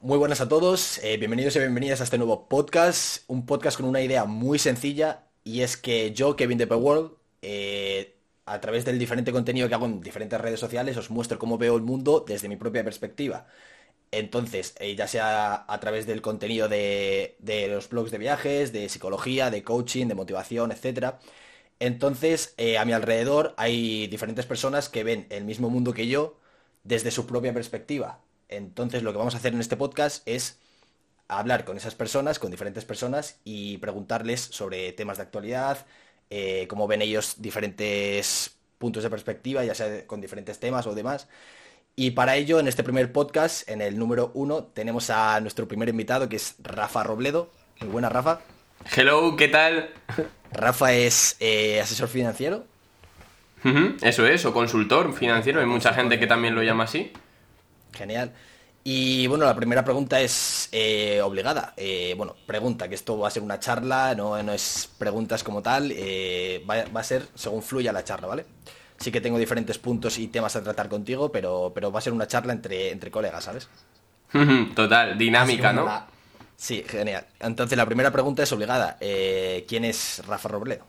Muy buenas a todos, eh, bienvenidos y bienvenidas a este nuevo podcast, un podcast con una idea muy sencilla y es que yo, Kevin de World, eh, a través del diferente contenido que hago en diferentes redes sociales, os muestro cómo veo el mundo desde mi propia perspectiva. Entonces, eh, ya sea a través del contenido de, de, los blogs de viajes, de psicología, de coaching, de motivación, etc. Entonces, a mi alrededor hay diferentes personas que ven el mismo mundo que yo desde su propia perspectiva. Entonces lo que vamos a hacer en este podcast es hablar con esas personas, con diferentes personas y preguntarles sobre temas de actualidad, eh, cómo ven ellos diferentes puntos de perspectiva, ya sea con diferentes temas o demás. Y para ello, en este primer podcast, en el número uno, tenemos a nuestro primer invitado, que es Rafa Robledo. Muy buena, Rafa. Hello, ¿qué tal? Rafa es eh, asesor financiero. Eso es, o consultor financiero, hay mucha gente que también lo llama así. Genial. Y bueno, la primera pregunta es eh, obligada. Eh, bueno, pregunta, que esto va a ser una charla, no, no es preguntas como tal, eh, va, a ser según fluya la charla, ¿vale? Sí que tengo diferentes puntos y temas a tratar contigo, pero, pero va a ser una charla entre, entre colegas, ¿sabes? Total, dinámica, ¿no? Sí, genial. Entonces la primera pregunta es obligada. ¿Quién es Rafa Robledo?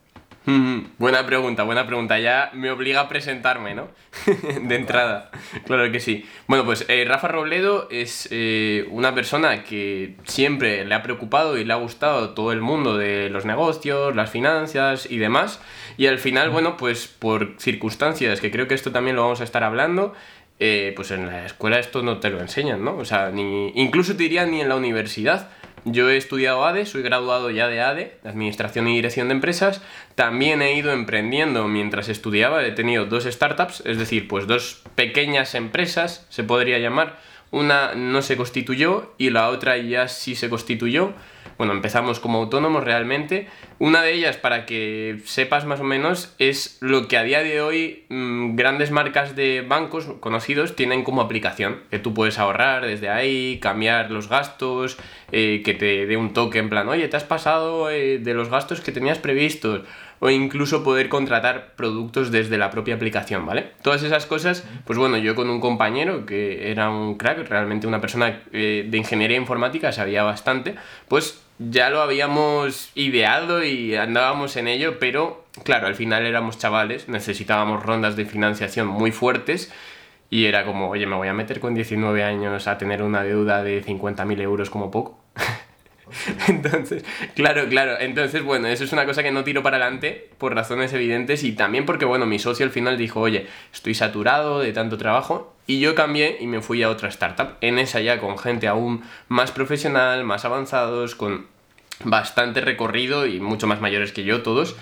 Buena pregunta, buena pregunta. Ya me obliga a presentarme, ¿no? de entrada. Claro que sí. Bueno, pues eh, Rafa Robledo es eh, una persona que siempre le ha preocupado y le ha gustado todo el mundo de los negocios, las finanzas y demás. Y al final, bueno, pues por circunstancias, que creo que esto también lo vamos a estar hablando, eh, pues en la escuela esto no te lo enseñan, ¿no? O sea, ni, incluso te diría ni en la universidad. Yo he estudiado ADE, soy graduado ya de ADE, de Administración y Dirección de Empresas. También he ido emprendiendo mientras estudiaba, he tenido dos startups, es decir, pues dos pequeñas empresas, se podría llamar. Una no se constituyó y la otra ya sí se constituyó bueno, empezamos como autónomos realmente. Una de ellas, para que sepas más o menos, es lo que a día de hoy mm, grandes marcas de bancos conocidos tienen como aplicación, que tú puedes ahorrar desde ahí, cambiar los gastos, eh, que te dé un toque en plan, oye, te has pasado eh, de los gastos que tenías previstos o incluso poder contratar productos desde la propia aplicación, ¿vale? Todas esas cosas, pues bueno, yo con un compañero que era un crack, realmente una persona eh, de ingeniería informática, sabía bastante, pues ya lo habíamos ideado y andábamos en ello, pero claro, al final éramos chavales, necesitábamos rondas de financiación muy fuertes y era como, oye, me voy a meter con 19 años a tener una deuda de 50.000 euros como poco. Entonces, claro, claro. Entonces, bueno, eso es una cosa que no tiro para adelante por razones evidentes y también porque, bueno, mi socio al final dijo, oye, estoy saturado de tanto trabajo y yo cambié y me fui a otra startup. En esa ya con gente aún más profesional, más avanzados, con bastante recorrido y mucho más mayores que yo todos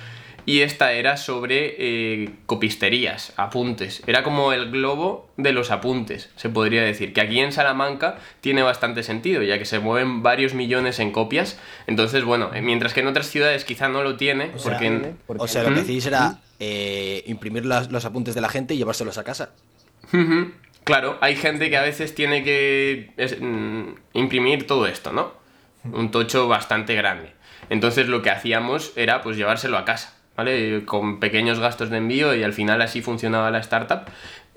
y esta era sobre eh, copisterías, apuntes. Era como el globo de los apuntes, se podría decir, que aquí en Salamanca tiene bastante sentido, ya que se mueven varios millones en copias. Entonces, bueno, eh, mientras que en otras ciudades quizá no lo tiene, o porque... Sea, O sea, lo que decís era eh, imprimir los, apuntes de la gente y llevárselos a casa. Claro, hay gente que a veces tiene que mm, imprimir todo esto, ¿no? Un tocho bastante grande. Entonces lo que hacíamos era pues llevárselo a casa. ¿Vale? Con pequeños gastos de envío y al final así funcionaba la startup.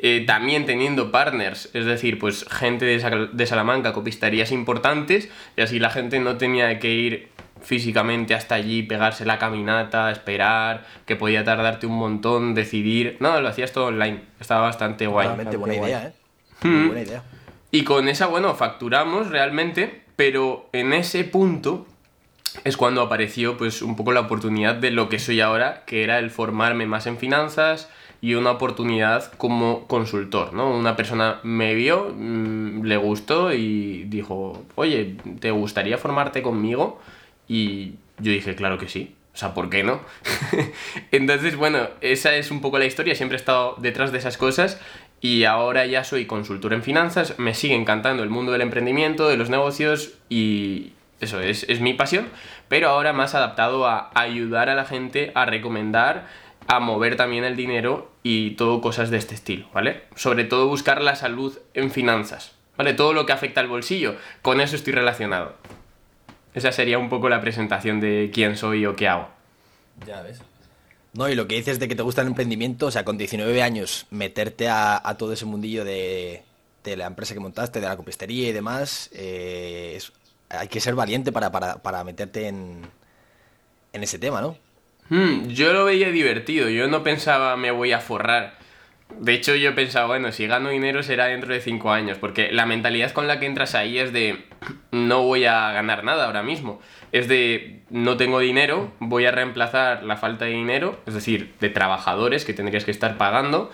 Eh, también teniendo partners, es decir, pues gente de, Salamanca, copisterías importantes, y así la gente no tenía que ir físicamente hasta allí, pegarse la caminata, esperar, que podía tardarte un montón, decidir. No, lo hacías todo online. Estaba bastante guay. Realmente buena idea, ¿eh? Hmm. buena idea. Y con esa, bueno, facturamos realmente, pero en ese punto es cuando apareció pues un poco la oportunidad de lo que soy ahora, que era el formarme más en finanzas y una oportunidad como consultor, ¿no? Una persona me vio, mm, le gustó y dijo, oye, ¿te gustaría formarte conmigo? Y yo dije, claro que sí. O sea, ¿por qué no? Entonces, bueno, esa es un poco la historia. Siempre he estado detrás de esas cosas y ahora ya soy consultor en finanzas. Me sigue encantando el mundo del emprendimiento, de los negocios y, eso es, es mi pasión, pero ahora más adaptado a ayudar a la gente, a recomendar, a mover también el dinero y todo cosas de este estilo, ¿vale? Sobre todo buscar la salud en finanzas, ¿vale? Todo lo que afecta al bolsillo, con eso estoy relacionado. Esa sería un poco la presentación de quién soy o qué hago. Ya ves. No, y lo que dices de que te gusta el emprendimiento, o sea, con 19 años, meterte a, todo ese mundillo de, de la empresa que montaste, de la copistería y demás, eh, hay que ser valiente para, para, meterte en, en, ese tema, ¿no? Hmm, yo lo veía divertido, yo no pensaba me voy a forrar. De hecho, yo pensaba, bueno, si gano dinero será dentro de cinco años, porque la mentalidad con la que entras ahí es de no voy a ganar nada ahora mismo. Es de no tengo dinero, voy a reemplazar la falta de dinero, es decir, de trabajadores que tendrías que estar pagando,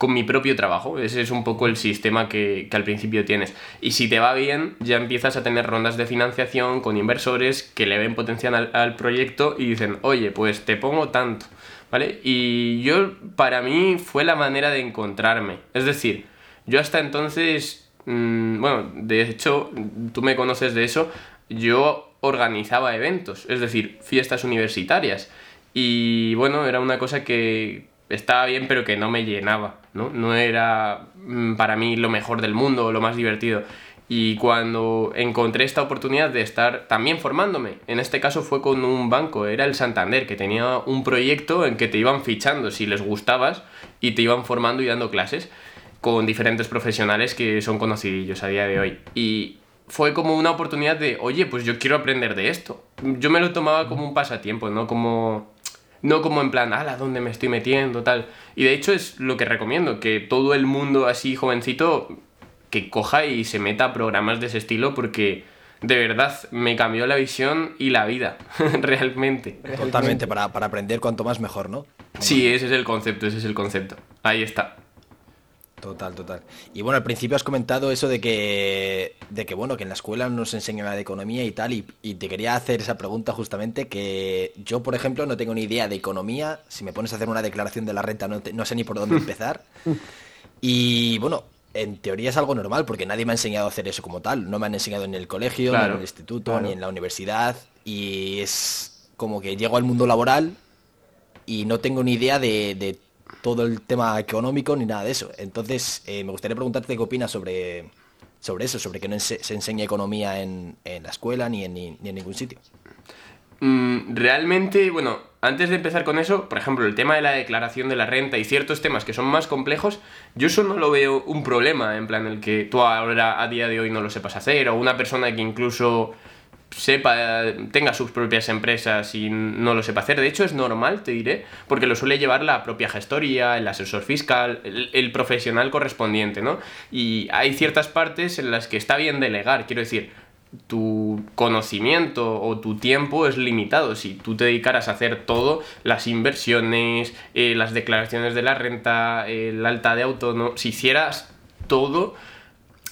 con mi propio trabajo. Ese es un poco el sistema que, al principio tienes. Y si te va bien, ya empiezas a tener rondas de financiación con inversores que le ven potencial al, proyecto y dicen, oye, pues te pongo tanto. ¿Vale? Y yo, para mí, fue la manera de encontrarme. Es decir, yo hasta entonces, mm, bueno, de hecho, tú me conoces de eso, yo organizaba eventos, es decir, fiestas universitarias. Y bueno, era una cosa que estaba bien, pero que no me llenaba. ¿No? No era mm, para mí lo mejor del mundo lo más divertido. Y cuando encontré esta oportunidad de estar también formándome, en este caso fue con un banco, era el Santander, que tenía un proyecto en que te iban fichando si les gustabas y te iban formando y dando clases con diferentes profesionales que son conocidillos a día de hoy. Y fue como una oportunidad de, oye, pues yo quiero aprender de esto. Yo me lo tomaba como un pasatiempo, no como no como en plan, ala, ¿dónde me estoy metiendo? Tal. Y de hecho es lo que recomiendo, que todo el mundo así jovencito que coja y se meta a programas de ese estilo porque de verdad me cambió la visión y la vida, realmente. Totalmente, para, para aprender cuanto más mejor, ¿no? Sí, ese es el concepto, ese es el concepto. Ahí está. Total, total. Y bueno, al principio has comentado eso de que, de que bueno, que en la escuela nos enseñan nada de economía y tal, y, te quería hacer esa pregunta justamente, que yo, por ejemplo, no tengo ni idea de economía, si me pones a hacer una declaración de la renta no, no sé ni por dónde empezar. Y bueno, en teoría es algo normal, porque nadie me ha enseñado a hacer eso como tal, no me han enseñado en el colegio, ni en el instituto, ni en la universidad, y es como que llego al mundo laboral y no tengo ni idea de, de todo el tema económico ni nada de eso. Entonces, eh, me gustaría preguntarte qué opinas sobre, sobre eso, sobre que no se, enseña economía en, la escuela ni en, ni, en ningún sitio. Mm, realmente, bueno, antes de empezar con eso, por ejemplo, el tema de la declaración de la renta y ciertos temas que son más complejos, yo eso no lo veo un problema, en plan el que tú ahora a día de hoy no lo sepas hacer, o una persona que incluso sepa, tenga sus propias empresas y no lo sepa hacer. De hecho, es normal, te diré, porque lo suele llevar la propia gestoría, el asesor fiscal, el, profesional correspondiente, ¿no? Y hay ciertas partes en las que está bien delegar, quiero decir, tu conocimiento o tu tiempo es limitado. Si tú te dedicaras a hacer todo, las inversiones, eh, las declaraciones de la renta, el alta de autónomo, si hicieras todo,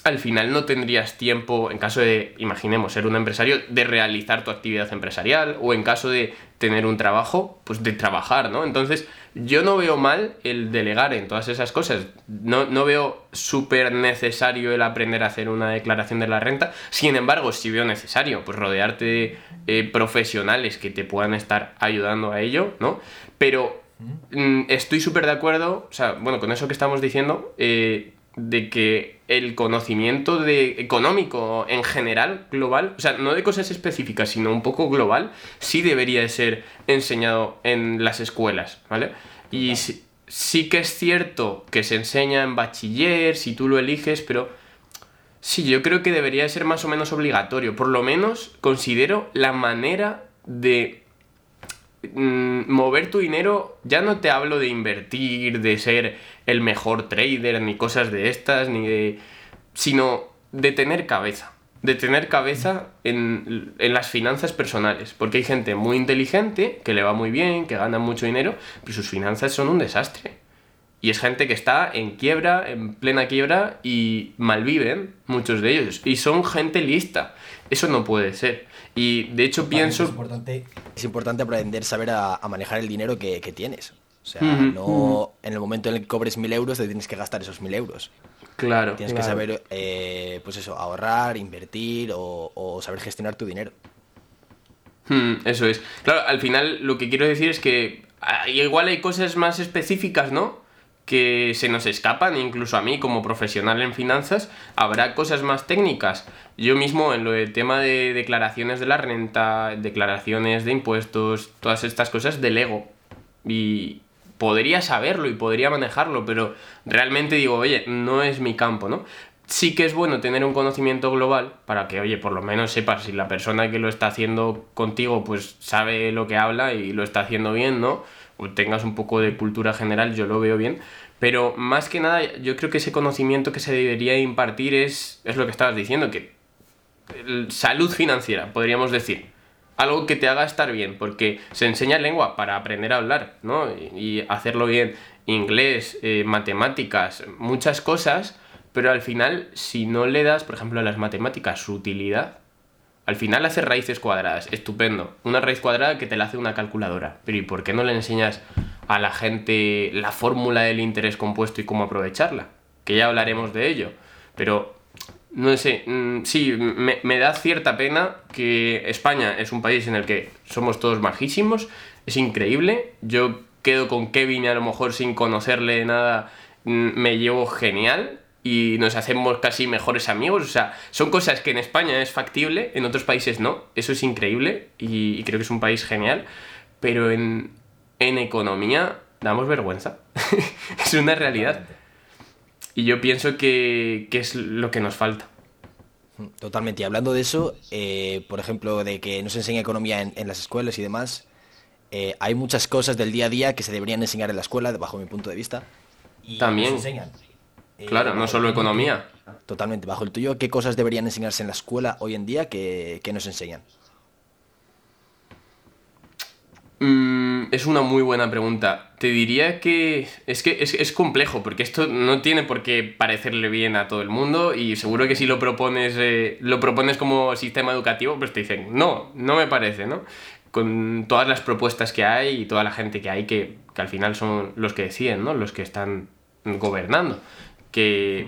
al final no tendrías tiempo, en caso de, imaginemos, ser un empresario, de realizar tu actividad empresarial o en caso de tener un trabajo, pues de trabajar, ¿no? Entonces, yo no veo mal el delegar en todas esas cosas. No, no veo súper necesario el aprender a hacer una declaración de la renta. Sin embargo, si veo necesario, pues rodearte de eh, profesionales que te puedan estar ayudando a ello, ¿no? Pero mm, estoy súper de acuerdo, o sea, bueno, con eso que estamos diciendo, eh, de que el conocimiento de económico en general, global, o sea, no de cosas específicas, sino un poco global, sí debería de ser enseñado en las escuelas, ¿vale? Y sí, que es cierto que se enseña en bachiller, si tú lo eliges, pero sí, yo creo que debería de ser más o menos obligatorio. Por lo menos considero la manera de Mm, mover tu dinero, ya no te hablo de invertir, de ser el mejor trader, ni cosas de estas, ni de... sino de tener cabeza. De tener cabeza en, en las finanzas personales. Porque hay gente muy inteligente, que le va muy bien, que gana mucho dinero, pero sus finanzas son un desastre. Y es gente que está en quiebra, en plena quiebra, y malviven, muchos de ellos. Y son gente lista. Eso no puede ser. Y de hecho pienso... Es importante, es importante aprender, saber a, manejar el dinero que, tienes. O sea, no en el momento en el que cobres mil euros te tienes que gastar esos mil euros. Claro. Tienes que saber, eh, pues eso, ahorrar, invertir o, saber gestionar tu dinero. Hmm, eso es. Claro, al final lo que quiero decir es que ah, igual hay cosas más específicas, ¿no? que se nos escapan, incluso a mí como profesional en finanzas, habrá cosas más técnicas. Yo mismo en lo del tema de declaraciones de la renta, declaraciones de impuestos, todas estas cosas delego. Y podría saberlo y podría manejarlo, pero realmente digo, oye, no es mi campo, ¿no? sí que es bueno tener un conocimiento global para que, oye, por lo menos sepas si la persona que lo está haciendo contigo pues sabe lo que habla y lo está haciendo bien, ¿no? O tengas un poco de cultura general, yo lo veo bien. Pero más que nada, yo creo que ese conocimiento que se debería impartir es, es lo que estabas diciendo, que salud financiera, podríamos decir. Algo que te haga estar bien, porque se enseña lengua para aprender a hablar, ¿no? Y, hacerlo bien, inglés, eh, matemáticas, muchas cosas, pero al final, si no le das, por ejemplo, a las matemáticas su utilidad, al final hace raíces cuadradas, estupendo. Una raíz cuadrada que te la hace una calculadora. Pero ¿y por qué no le enseñas a la gente la fórmula del interés compuesto y cómo aprovecharla? Que ya hablaremos de ello. Pero no sé, mm, sí, me, da cierta pena que España es un país en el que somos todos majísimos, es increíble, yo quedo con Kevin y a lo mejor sin conocerle nada mm, me llevo genial y nos hacemos casi mejores amigos, o sea, son cosas que en España es factible, en otros países no, eso es increíble y, creo que es un país genial, pero en, en economía damos vergüenza, es una realidad. Y yo pienso que, es lo que nos falta. Totalmente. Y hablando de eso, eh, por ejemplo, de que no se enseña economía en, las escuelas y demás, eh, hay muchas cosas del día a día que se deberían enseñar en la escuela, bajo mi punto de vista. Y También. enseñan. Eh, claro, no solo economía. Totalmente. Bajo el tuyo, ¿qué cosas deberían enseñarse en la escuela hoy en día que, que nos enseñan? Mm, es una muy buena pregunta. Te diría que es que es, complejo, porque esto no tiene por qué parecerle bien a todo el mundo y seguro que si lo propones, eh, lo propones como sistema educativo, pues te dicen, no, no me parece, ¿no? Con todas las propuestas que hay y toda la gente que hay que, que al final son los que deciden, ¿no? Los que están gobernando. Que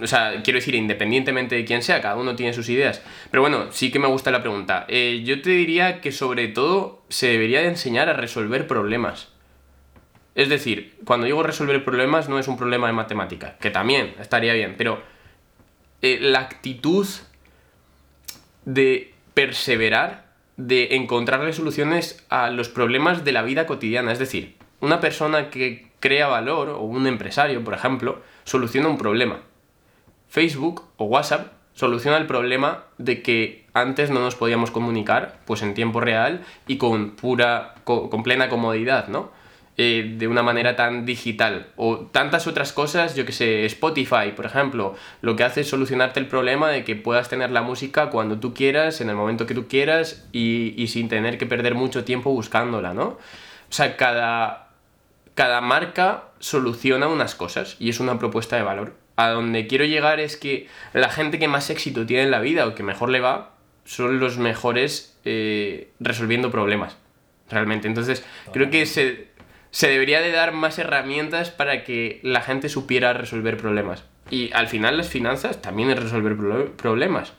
o sea, quiero decir, independientemente de quién sea, cada uno tiene sus ideas. Pero bueno, sí que me gusta la pregunta. Eh, yo te diría que sobre todo se debería de enseñar a resolver problemas. Es decir, cuando digo resolver problemas no es un problema de matemática, que también estaría bien, pero eh, la actitud de perseverar, de encontrarle soluciones a los problemas de la vida cotidiana. Es decir, una persona que crea valor, o un empresario, por ejemplo, soluciona un problema Facebook o WhatsApp soluciona el problema de que antes no nos podíamos comunicar pues en tiempo real y con pura con, plena comodidad, ¿no? Eh, de una manera tan digital o tantas otras cosas, yo que sé, Spotify, por ejemplo, lo que hace es solucionarte el problema de que puedas tener la música cuando tú quieras, en el momento que tú quieras y, y sin tener que perder mucho tiempo buscándola, ¿no? O sea, cada, cada marca soluciona unas cosas y es una propuesta de valor a donde quiero llegar es que la gente que más éxito tiene en la vida o que mejor le va son los mejores eh, resolviendo problemas, realmente. Entonces, creo que se, debería de dar más herramientas para que la gente supiera resolver problemas. Y al final las finanzas también es resolver problemas,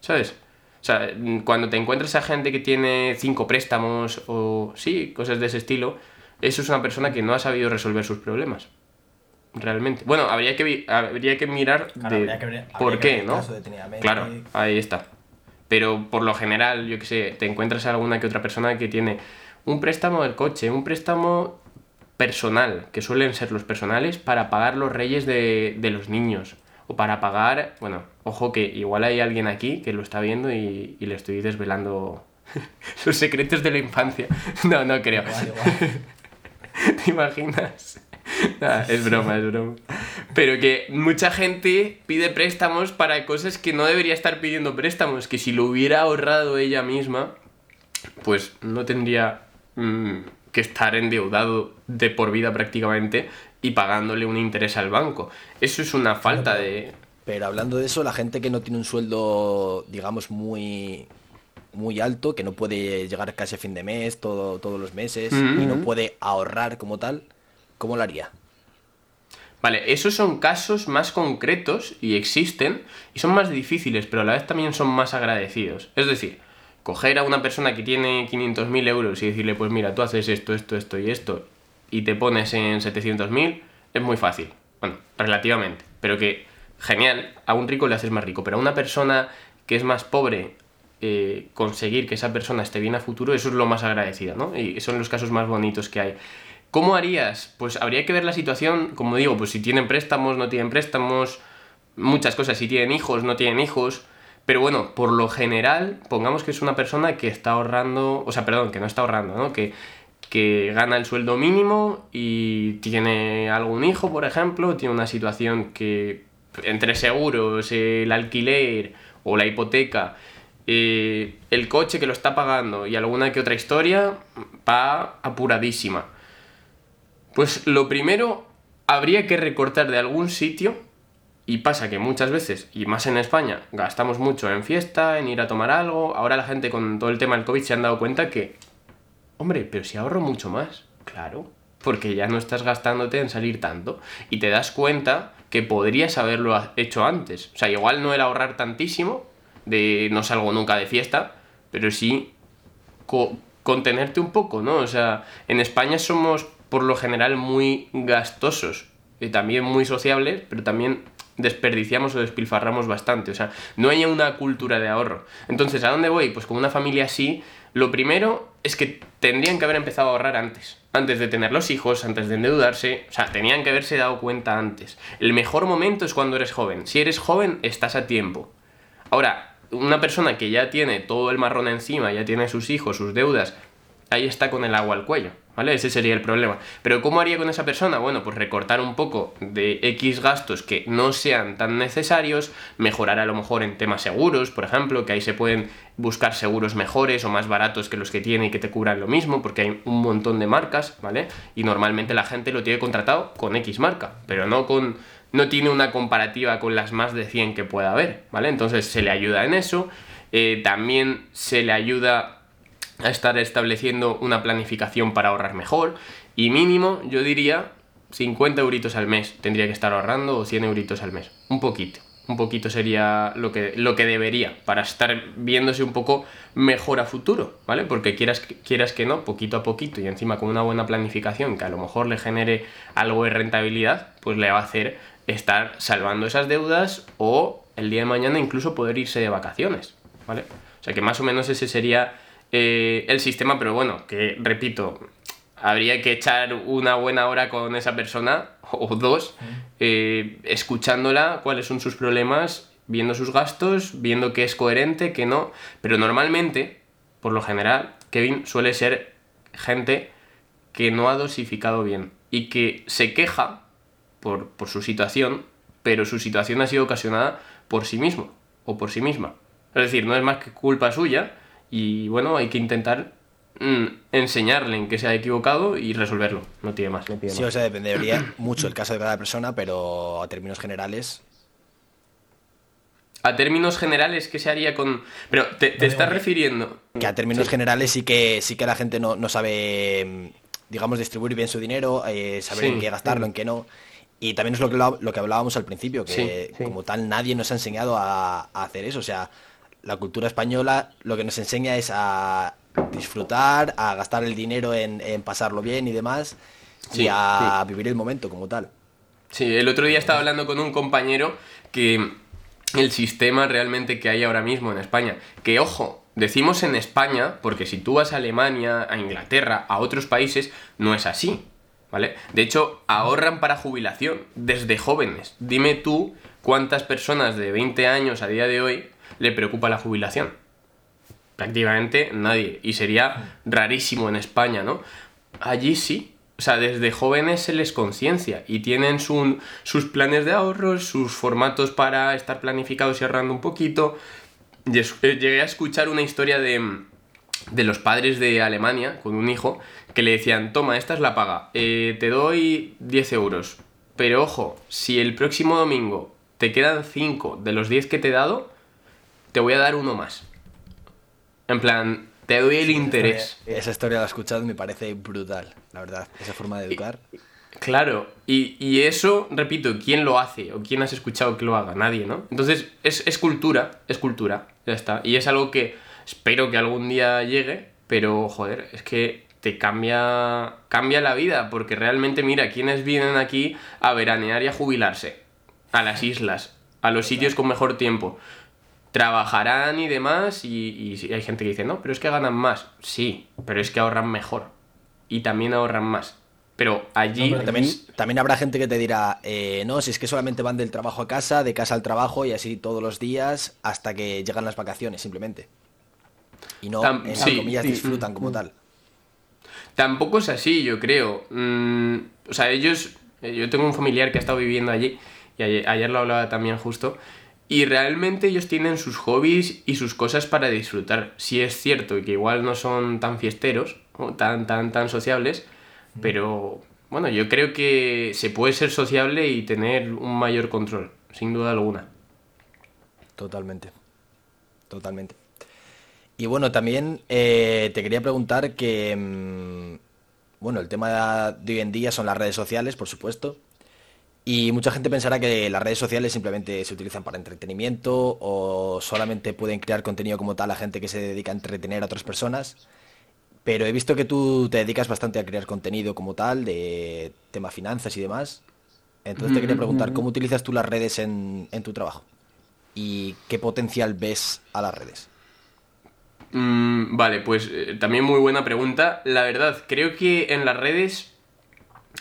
¿sabes? O sea, cuando te encuentras a gente que tiene cinco préstamos o sí, cosas de ese estilo, eso es una persona que no ha sabido resolver sus problemas realmente. Bueno, habría que, habría que mirar de por qué, ¿no? claro, ahí está. Pero por lo general, yo que sé, te encuentras a alguna que otra persona que tiene un préstamo del coche, un préstamo personal, que suelen ser los personales, para pagar los reyes de, los niños. O para pagar, bueno, ojo que igual hay alguien aquí que lo está viendo y, le estoy desvelando sus secretos de la infancia. No, no creo. ¿Te imaginas? es broma, es broma. Pero que mucha gente pide préstamos para cosas que no debería estar pidiendo préstamos, que si lo hubiera ahorrado ella misma, pues no tendría mm, que estar endeudado de por vida prácticamente y pagándole un interés al banco. Eso es una falta de... Pero hablando de eso, la gente que no tiene un sueldo, digamos, muy muy alto, que no puede llegar casi a fin de mes, todo, todos los meses, y no puede ahorrar como tal, ¿cómo lo haría? Vale, esos son casos más concretos y existen y son más difíciles, pero a la vez también son más agradecidos. Es decir, coger a una persona que tiene 500.000 euros y decirle, pues mira, tú haces esto, esto, esto y esto y te pones en 700.000, es muy fácil. Bueno, relativamente, pero que genial, a un rico le haces más rico, pero a una persona que es más pobre, eh, conseguir que esa persona esté bien a futuro, eso es lo más agradecido, ¿no? Y son los casos más bonitos que hay. ¿Cómo harías? Pues habría que ver la situación, como digo, pues si tienen préstamos, no tienen préstamos, muchas cosas, si tienen hijos, no tienen hijos, pero bueno, por lo general, pongamos que es una persona que está ahorrando, o sea, perdón, que no está ahorrando, ¿no? Que, que gana el sueldo mínimo y tiene algún hijo, por ejemplo, tiene una situación que entre seguros, el alquiler o la hipoteca, eh, el coche que lo está pagando y alguna que otra historia, va apuradísima. Pues lo primero, habría que recortar de algún sitio y pasa que muchas veces, y más en España, gastamos mucho en fiesta, en ir a tomar algo. Ahora la gente con todo el tema del COVID se han dado cuenta que Hombre, pero si ahorro mucho más. Claro, porque ya no estás gastándote en salir tanto. Y te das cuenta que podrías haberlo hecho antes. O sea, igual no era ahorrar tantísimo, de no salgo nunca de fiesta, pero sí contenerte un poco, ¿no? O sea, en España somos por lo general muy gastosos y también muy sociables, pero también desperdiciamos o despilfarramos bastante. O sea, no hay una cultura de ahorro. Entonces, ¿a dónde voy? Pues con una familia así, lo primero es que tendrían que haber empezado a ahorrar antes. Antes de tener los hijos, antes de endeudarse. O sea, tenían que haberse dado cuenta antes. El mejor momento es cuando eres joven. Si eres joven, estás a tiempo. Ahora, una persona que ya tiene todo el marrón encima, ya tiene sus hijos, sus deudas, ahí está con el agua al cuello. ¿Vale? Ese sería el problema. Pero ¿cómo haría con esa persona? Bueno, pues recortar un poco de X gastos que no sean tan necesarios, mejorar a lo mejor en temas seguros, por ejemplo, que ahí se pueden buscar seguros mejores o más baratos que los que tiene y que te cubran lo mismo, porque hay un montón de marcas, ¿vale? Y normalmente la gente lo tiene contratado con X marca, pero no con no tiene una comparativa con las más de 100 que pueda haber, ¿vale? Entonces se le ayuda en eso, eh, también se le ayuda a estar estableciendo una planificación para ahorrar mejor y mínimo yo diría 50 euritos al mes tendría que estar ahorrando o 100 euritos al mes, un poquito. Un poquito sería lo que, lo que debería para estar viéndose un poco mejor a futuro, ¿vale? Porque quieras, quieras que no, poquito a poquito y encima con una buena planificación que a lo mejor le genere algo de rentabilidad, pues le va a hacer estar salvando esas deudas o el día de mañana incluso poder irse de vacaciones, ¿vale? O sea que más o menos ese sería eh, el sistema, pero bueno, que repito, habría que echar una buena hora con esa persona o dos, eh, escuchándola, cuáles son sus problemas, viendo sus gastos, viendo que es coherente, que no. Pero normalmente, por lo general, Kevin suele ser gente que no ha dosificado bien y que se queja por, por su situación, pero su situación ha sido ocasionada por sí mismo o por sí misma. Es decir, no es más que culpa suya, y bueno, hay que intentar mm, enseñarle en qué se ha equivocado y resolverlo, no tiene más. Sí, o sea, dependería mucho el caso de cada persona, pero a términos generales... A términos generales, ¿qué se haría con...? Pero te, te estás refiriendo... Que a términos generales sí que, sí que la gente no, sabe, digamos, distribuir bien su dinero, eh, saber en qué gastarlo, en qué no. Y también es lo que, lo, que hablábamos al principio, que como tal nadie nos ha enseñado a, a hacer eso. O sea, la cultura española lo que nos enseña es a disfrutar, a gastar el dinero en, pasarlo bien y demás, y a vivir el momento como tal. Sí, el otro día estaba hablando con un compañero que el sistema realmente que hay ahora mismo en España, que ojo, decimos en España, porque si tú vas a Alemania, a Inglaterra, a otros países, no es así, ¿vale? De hecho, ahorran para jubilación desde jóvenes. Dime tú cuántas personas de 20 años a día de hoy le preocupa la jubilación. Prácticamente nadie. Y sería rarísimo en España, ¿no? Allí sí. O sea, desde jóvenes se les conciencia y tienen sus planes de ahorros, sus formatos para estar planificados y ahorrando un poquito. Eh, llegué a escuchar una historia de, de los padres de Alemania con un hijo que le decían, toma, esta es la paga, eh, te doy 10 euros, pero ojo, si el próximo domingo te quedan 5 de los 10 que te he dado, te voy a dar uno más. En plan, te doy el interés. Esa historia, la he escuchado y me parece brutal, la verdad. Esa forma de educar. claro, y, eso, repito, ¿quién lo hace? ¿O quién has escuchado que lo haga? Nadie, ¿no? Entonces, es, cultura, es cultura, ya está. Y es algo que espero que algún día llegue, pero, joder, es que te cambia, cambia la vida, porque realmente, mira, ¿quiénes vienen aquí a veranear y a jubilarse? A las islas, a los sitios con mejor tiempo trabajarán y demás, y, hay gente que dice, no, pero es que ganan más. Sí, pero es que ahorran mejor. Y también ahorran más. Pero allí... también, también, habrá gente que te dirá, eh, no, si es que solamente van del trabajo a casa, de casa al trabajo y así todos los días hasta que llegan las vacaciones, simplemente. Y no, en comillas, disfrutan como tal. Tampoco es así, yo creo. Mm, o sea, ellos... Eh, yo tengo un familiar que ha estado viviendo allí y ayer, lo hablaba también justo. Y realmente ellos tienen sus hobbies y sus cosas para disfrutar. Si es cierto que igual no son tan fiesteros o tan, tan, tan sociables, pero bueno, yo creo que se puede ser sociable y tener un mayor control, sin duda alguna. Totalmente. Totalmente. Y bueno, también eh, te quería preguntar que, mm, bueno, el tema de hoy en día son las redes sociales, por supuesto. Y mucha gente pensará que las redes sociales simplemente se utilizan para entretenimiento o solamente pueden crear contenido como tal a gente que se dedica a entretener a otras personas. Pero he visto que tú te dedicas bastante a crear contenido como tal, de tema finanzas y demás. Entonces te quería preguntar, ¿cómo utilizas tú las redes en, tu trabajo? ¿Y qué potencial ves a las redes? Mm, vale, pues eh, también muy buena pregunta. La verdad, creo que en las redes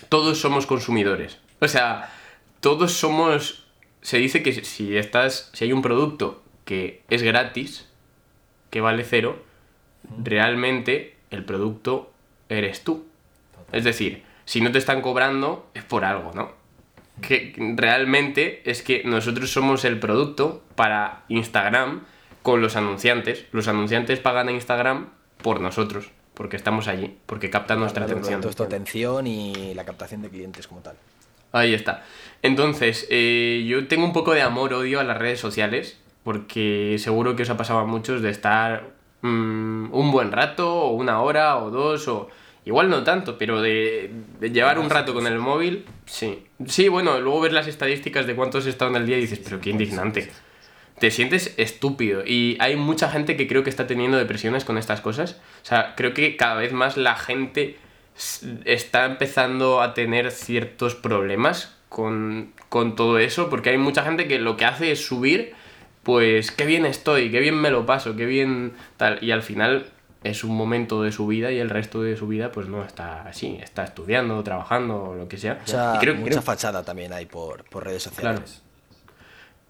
todos somos consumidores. O sea, todos somos. Se dice que si estás. Si hay un producto que es gratis, que vale cero, realmente el producto eres tú. Es decir, si no te están cobrando, es por algo, ¿no? Que realmente es que nosotros somos el producto para Instagram con los anunciantes. Los anunciantes pagan a Instagram por nosotros, porque estamos allí, porque captan nuestra atención. Tu atención y la captación de clientes como tal. Ahí está. Entonces, eh, yo tengo un poco de amor-odio a las redes sociales, porque seguro que os ha pasado a muchos de estar mm, un buen rato, o una hora, o dos, o igual no tanto, pero de, llevar un rato con el móvil, sí. Sí, bueno, luego ver las estadísticas de cuántos estado en el día y dices, pero qué indignante. Te sientes estúpido y hay mucha gente que creo que está teniendo depresiones con estas cosas. O sea, creo que cada vez más la gente está empezando a tener ciertos problemas con, todo eso, porque hay mucha gente que lo que hace es subir, pues qué bien estoy, qué bien me lo paso, qué bien tal, y al final es un momento de su vida y el resto de su vida pues no está así, está estudiando, trabajando o lo que sea. Mucha, creo, mucha fachada también hay por, redes sociales.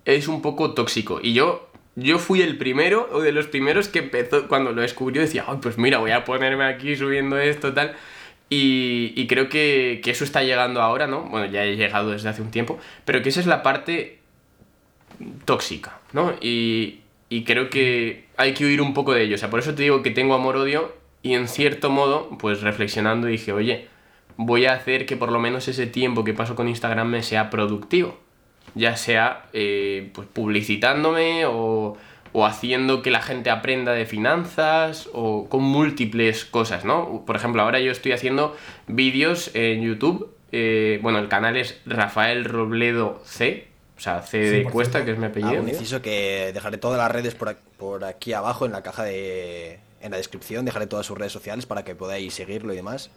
Es un poco tóxico y yo yo fui el primero o de los primeros que empezó cuando lo descubrió decía, Ay, pues mira, voy a ponerme aquí subiendo esto tal. Y, creo que, eso está llegando ahora, ¿no? Bueno, ya he llegado desde hace un tiempo, pero que esa es la parte tóxica, ¿no? Y, creo que hay que huir un poco de ello. O sea, por eso te digo que tengo amor-odio y en cierto modo, pues reflexionando dije, oye, voy a hacer que por lo menos ese tiempo que paso con Instagram me sea productivo. Ya sea eh, pues publicitándome o o haciendo que la gente aprenda de finanzas o con múltiples cosas, ¿no? Por ejemplo, ahora yo estoy haciendo vídeos en YouTube. Eh, bueno, el canal es Rafael Robledo C, o sea, C de Cuesta, que es mi apellido. Ah, preciso que dejaré todas las redes por, aquí abajo en la caja de. en la descripción, dejaré todas sus redes sociales para que podáis seguirlo y demás.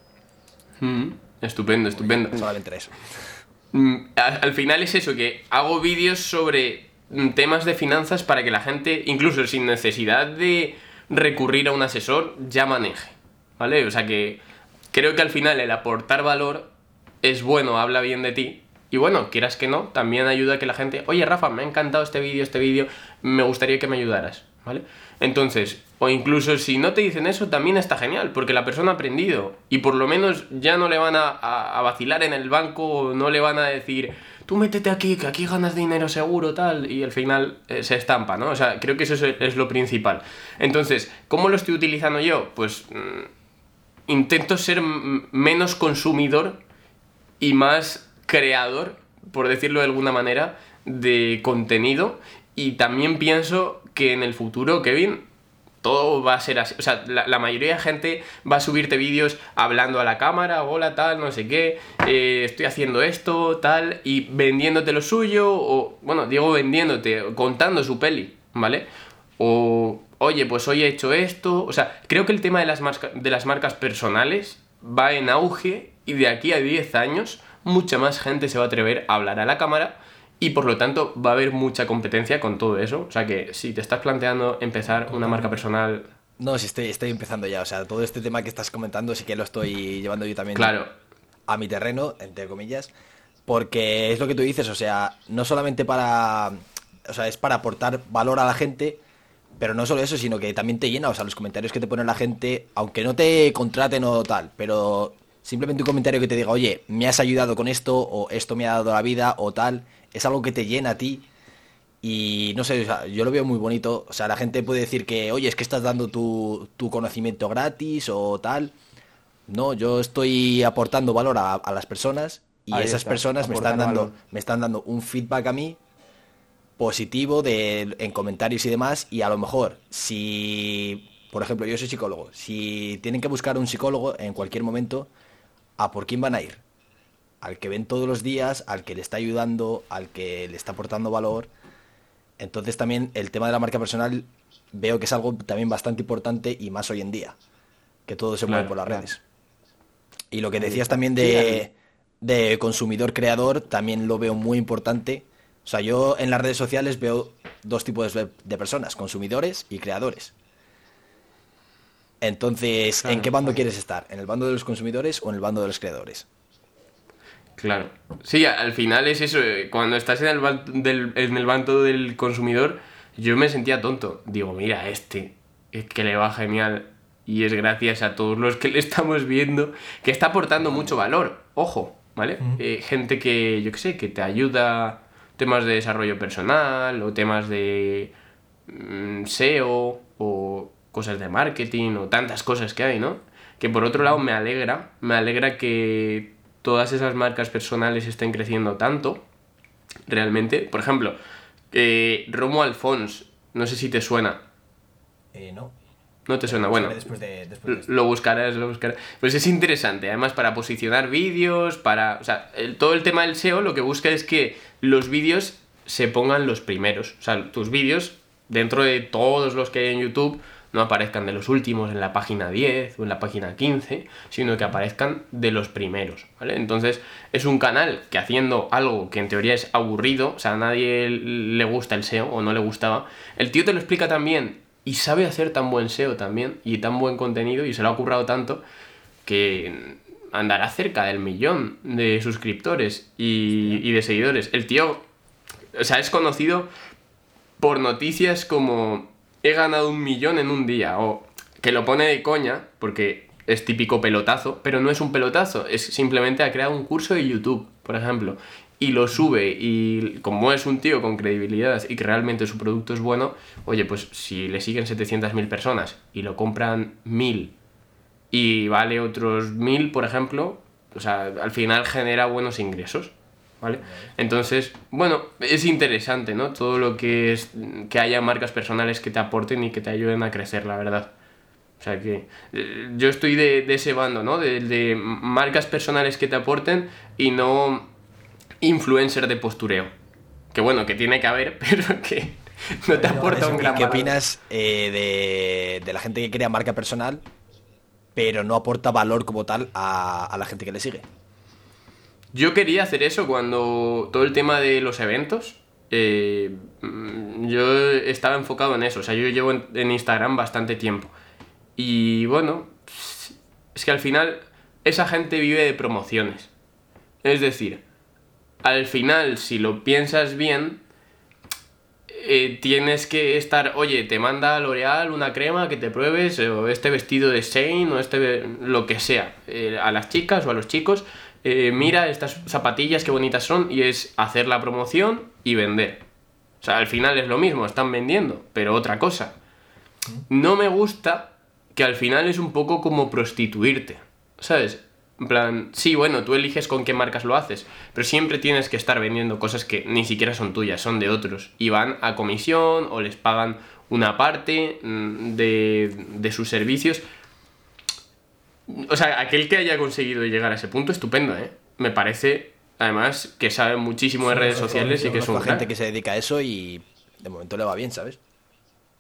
Mm, estupendo, estupendo. Solamente eso. Mm, al final es eso, que hago vídeos sobre temas de finanzas para que la gente, incluso sin necesidad de recurrir a un asesor, ya maneje. ¿Vale? O sea que creo que al final el aportar valor es bueno, habla bien de ti. Y bueno, quieras que no, también ayuda a que la gente, oye Rafa, me ha encantado este vídeo, este vídeo, me gustaría que me ayudaras. ¿Vale? Entonces, o incluso si no te dicen eso, también está genial, porque la persona ha aprendido y por lo menos ya no le van a, a vacilar en el banco, o no le van a decir, tú métete aquí, que aquí ganas dinero seguro, tal, y al final eh, se estampa, ¿no? O sea, creo que eso es, lo principal. Entonces, ¿cómo lo estoy utilizando yo? Pues mm, intento ser menos consumidor y más creador, por decirlo de alguna manera, de contenido. Y también pienso que en el futuro, Kevin, todo va a ser así. O sea, la, mayoría de gente va a subirte vídeos hablando a la cámara, hola, tal, no sé qué, eh, estoy haciendo esto, tal, y vendiéndote lo suyo, o, bueno, digo vendiéndote, contando su peli, ¿vale? O, oye, pues hoy he hecho esto. O sea, creo que el tema de las, de las marcas personales va en auge y de aquí a 10 años mucha más gente se va a atrever a hablar a la cámara y por lo tanto va a haber mucha competencia con todo eso. O sea que si te estás planteando empezar una marca personal... No, si estoy, estoy empezando ya. O sea, todo este tema que estás comentando sí que lo estoy llevando yo también. Claro. a mi terreno, entre comillas, porque es lo que tú dices, o sea, no solamente para, o sea, es para aportar valor a la gente, pero no solo eso, sino que también te llena, o sea, los comentarios que te pone la gente, aunque no te contraten o tal, pero simplemente un comentario que te diga, oye, me has ayudado con esto, o esto me ha dado la vida, o tal, es algo que te llena a ti. Y no sé, o sea, yo lo veo muy bonito. O sea, la gente puede decir que, oye, es que estás dando tu, tu conocimiento gratis o tal. No, yo estoy aportando valor a, a las personas y Ahí esas está, personas me están dando, valor. me están dando un feedback a mí positivo de, en comentarios y demás. Y a lo mejor, si, por ejemplo, yo soy psicólogo, si tienen que buscar un psicólogo en cualquier momento, ¿a por quién van a ir? Al que ven todos los días, al que le está ayudando, al que le está aportando valor. Entonces también el tema de la marca personal veo que es algo también bastante importante y más hoy en día, que todo se mueve Claro, por las claro. redes. Y lo que decías también de, de consumidor creador, también lo veo muy importante. O sea, yo en las redes sociales veo dos tipos de, de personas, consumidores y creadores. Entonces, ¿en qué bando quieres estar? ¿En el bando de los consumidores o en el bando de los creadores? Claro. Sí, al final es eso. eh, Cuando estás en el, ban- del, en el bando del consumidor, yo me sentía tonto. Digo, mira, este, es que le va genial. Y es gracias a todos los que le estamos viendo, que está aportando mucho valor. Ojo, ¿vale? Eh, gente que, yo qué sé, que te ayuda temas de desarrollo personal o temas de mm, SEO o cosas de marketing o tantas cosas que hay, ¿no? Que por otro lado me alegra, me alegra que todas esas marcas personales estén creciendo tanto, realmente. Por ejemplo, eh, Romo Alfons, no sé si te suena, Eh, no. no te suena, bueno. Después de, después de esto. Lo buscarás, lo buscarás. Pues es interesante, además para posicionar vídeos, para... O sea, el- todo el tema del SEO lo que busca es que los vídeos se pongan los primeros. O sea, tus vídeos, dentro de todos los que hay en YouTube, no aparezcan de los últimos en la página 10 o en la página 15, sino que aparezcan de los primeros, ¿vale? Entonces, es un canal que haciendo algo que en teoría es aburrido, o sea, a nadie le gusta el SEO o no le gustaba, el tío te lo explica también y sabe hacer tan buen SEO también y tan buen contenido y se lo ha currado tanto que andará cerca del millón de suscriptores y, y de seguidores. El tío, o sea, es conocido por noticias como he ganado un millón en un día o que lo pone de coña porque es típico pelotazo, pero no es un pelotazo, es simplemente ha creado un curso de YouTube, por ejemplo, y lo sube y como es un tío con credibilidad y que realmente su producto es bueno, oye, pues si le siguen 700.000 personas y lo compran 1000 y vale otros 1000, por ejemplo, o sea, al final genera buenos ingresos. ¿Vale? Entonces, bueno, es interesante, ¿no? Todo lo que es que haya marcas personales que te aporten y que te ayuden a crecer, la verdad. O sea que eh, yo estoy de, de ese bando, ¿no? De, de marcas personales que te aporten y no influencer de postureo. Que bueno, que tiene que haber, pero que no te aporta un ¿Y gran ¿Qué opinas eh, de, de la gente que crea marca personal, pero no aporta valor como tal a, a la gente que le sigue? Yo quería hacer eso cuando todo el tema de los eventos. eh, mm, yo estaba enfocado en eso. O sea, yo llevo en, Instagram bastante tiempo. Y bueno, es que al final esa gente vive de promociones. Es decir, al final, si lo piensas bien, eh, tienes que estar, oye, te manda L'Oreal una crema que te pruebes, o este vestido de Shane, o este, lo que sea, eh, a las chicas o a los chicos, eh, mira estas zapatillas qué bonitas son, y es hacer la promoción y vender. O sea, al final es lo mismo, están vendiendo, pero otra cosa. No me gusta que al final es un poco como prostituirte, ¿sabes? En plan, sí, bueno, tú eliges con qué marcas lo haces, pero siempre tienes que estar vendiendo cosas que ni siquiera son tuyas, son de otros. Y van a comisión o les pagan una parte mm, de, de sus servicios. O sea, aquel que haya conseguido llegar a ese punto, estupendo, ¿eh? Me parece, además, que sabe muchísimo de redes sociales y que es un gente crack. que se dedica a eso y de momento le va bien, ¿sabes?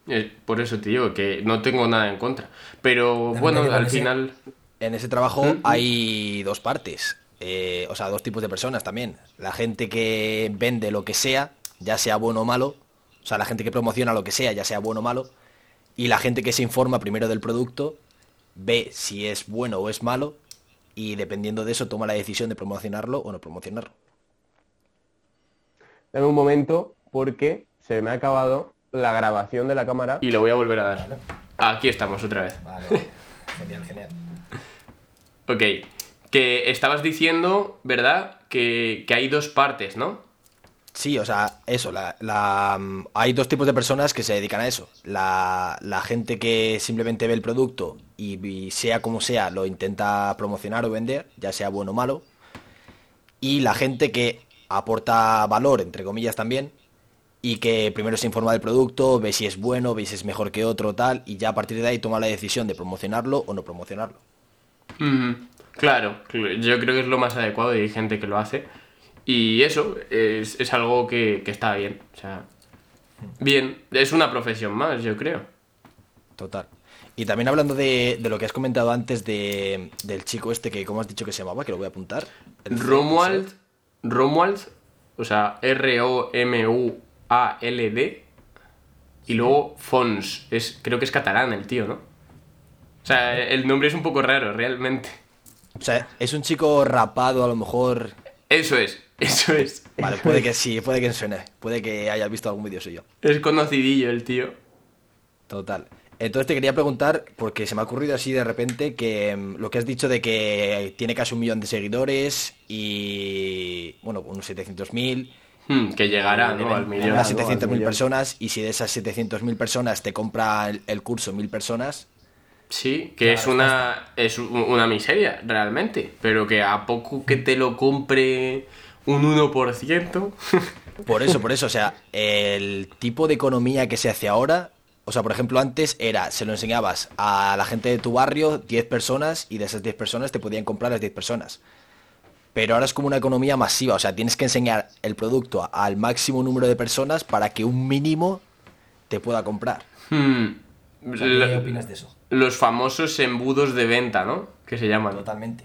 Eh, Por eso te digo que no tengo nada en contra. Pero También bueno, al ese- final... En ese trabajo mm. hay dos partes, eh, o sea, dos tipos de personas también. La gente que vende lo que sea, ya sea bueno o malo, o sea, la gente que promociona lo que sea, ya sea bueno o malo, y la gente que se informa primero del producto, ve si es bueno o es malo, y dependiendo de eso toma la decisión de promocionarlo o no promocionarlo. Dame un momento porque se me ha acabado la grabación de la cámara. Y lo voy a volver a dar. Aquí estamos otra vez. Vale, genial, genial. Ok, que estabas diciendo, ¿verdad? Que, que hay dos partes, ¿no? Sí, o sea, eso, la, la, mm, hay dos tipos de personas que se dedican a eso. La, la gente que simplemente ve el producto y, sea como sea lo intenta promocionar o vender, ya sea bueno o malo. Y la gente que aporta valor, entre comillas también, y que primero se informa del producto, ve si es bueno, ve si es mejor que otro, tal, y ya a partir de ahí toma la decisión de promocionarlo o no promocionarlo. Mm, claro, cl- yo creo que es lo más adecuado y hay gente que lo hace. Y eso es, es algo que, que está bien. O sea, bien, es una profesión más, yo creo. Total. Y también hablando de, de lo que has comentado antes de, del chico este que, ¿cómo has dicho que se llamaba? Que lo voy a apuntar. El- Romuald, Romuald, o sea, R-O-M-U-A-L-D. Y luego Fons, es, creo que es catalán el tío, ¿no? O sea, el nombre es un poco raro, realmente. O sea, es un chico rapado, a lo mejor. Eso es, eso es. Vale, puede que sí, puede que suene. Puede que hayas visto algún vídeo suyo. Es conocidillo el tío. Total. Entonces te quería preguntar, porque se me ha ocurrido así de repente, que mm, lo que has dicho de que tiene casi un millón de seguidores y, bueno, unos 700.000. Hmm, que llegará, ¿no? Al millón. unas ¿no? Al 700.000 millón. personas y si de esas 700.000 personas te compra el, el curso 1.000 personas, Sí, que es una es una miseria, realmente. Pero que a poco que te lo compre un 1%. Por eso, por eso, o sea, el tipo de economía que se hace ahora, o sea, por ejemplo, antes era, se lo enseñabas a la gente de tu barrio, 10 personas, y de esas 10 personas te podían comprar las 10 personas. Pero ahora es como una economía masiva, o sea, tienes que enseñar el producto al máximo número de personas para que un mínimo te pueda comprar. Hmm, O sea, ¿Qué opinas de eso? los famosos embudos de venta, ¿no? Que se llaman. Totalmente.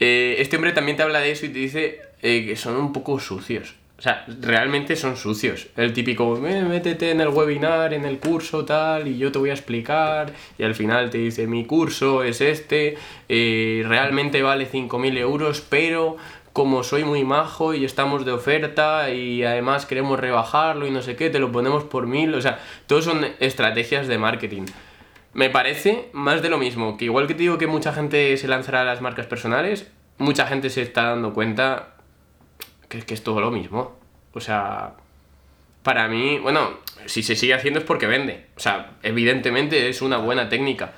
Eh, este hombre también te habla de eso y te dice eh, que son un poco sucios. O sea, realmente son sucios. El típico, "Eh, métete en el webinar, en el curso, tal, y yo te voy a explicar. Y al final te dice, mi curso es este, eh, realmente vale 5.000 euros, pero como soy muy majo y estamos de oferta y además queremos rebajarlo y no sé qué, te lo ponemos por 1.000. O sea, todos son estrategias de marketing. Me parece más de lo mismo, que igual que te digo que mucha gente se lanzará a las marcas personales, mucha gente se está dando cuenta que, que es todo lo mismo. O sea, para mí, bueno, si se sigue haciendo es porque vende. O sea, evidentemente es una buena técnica,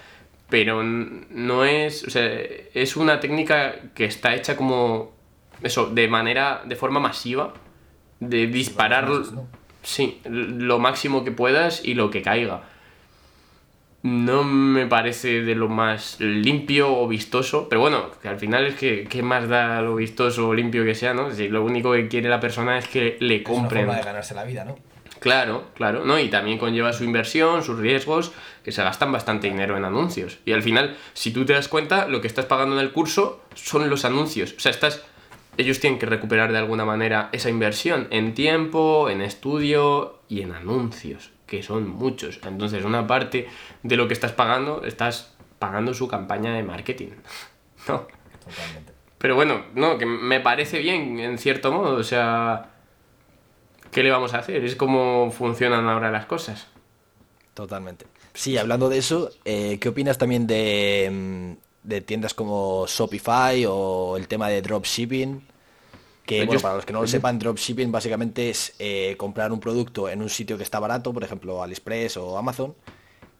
pero no es, o sea, es una técnica que está hecha como, eso, de manera, de forma masiva, de disparar, sí, lo máximo que puedas y lo que caiga no me parece de lo más limpio o vistoso, pero bueno, que al final es que qué más da lo vistoso o limpio que sea, ¿no? Si lo único que quiere la persona es que le compren. ganarse la vida, ¿no? Claro, claro, ¿no? Y también conlleva su inversión, sus riesgos, que se gastan bastante dinero en anuncios. Y al final, si tú te das cuenta, lo que estás pagando en el curso son los anuncios. O sea, estás. Ellos tienen que recuperar de alguna manera esa inversión en tiempo, en estudio y en anuncios, que son muchos. Entonces, una parte de lo que estás pagando, estás pagando su campaña de marketing. ¿No? Totalmente. Pero bueno, no, que me parece bien, en cierto modo. O sea, ¿qué le vamos a hacer? Es como funcionan ahora las cosas. Totalmente. Sí, hablando de eso, eh, ¿qué opinas también de, mm, de tiendas como Shopify o el tema de dropshipping? Que, bueno, para los que no lo sepan, dropshipping básicamente es eh, comprar un producto en un sitio que está barato, por ejemplo, AliExpress o Amazon,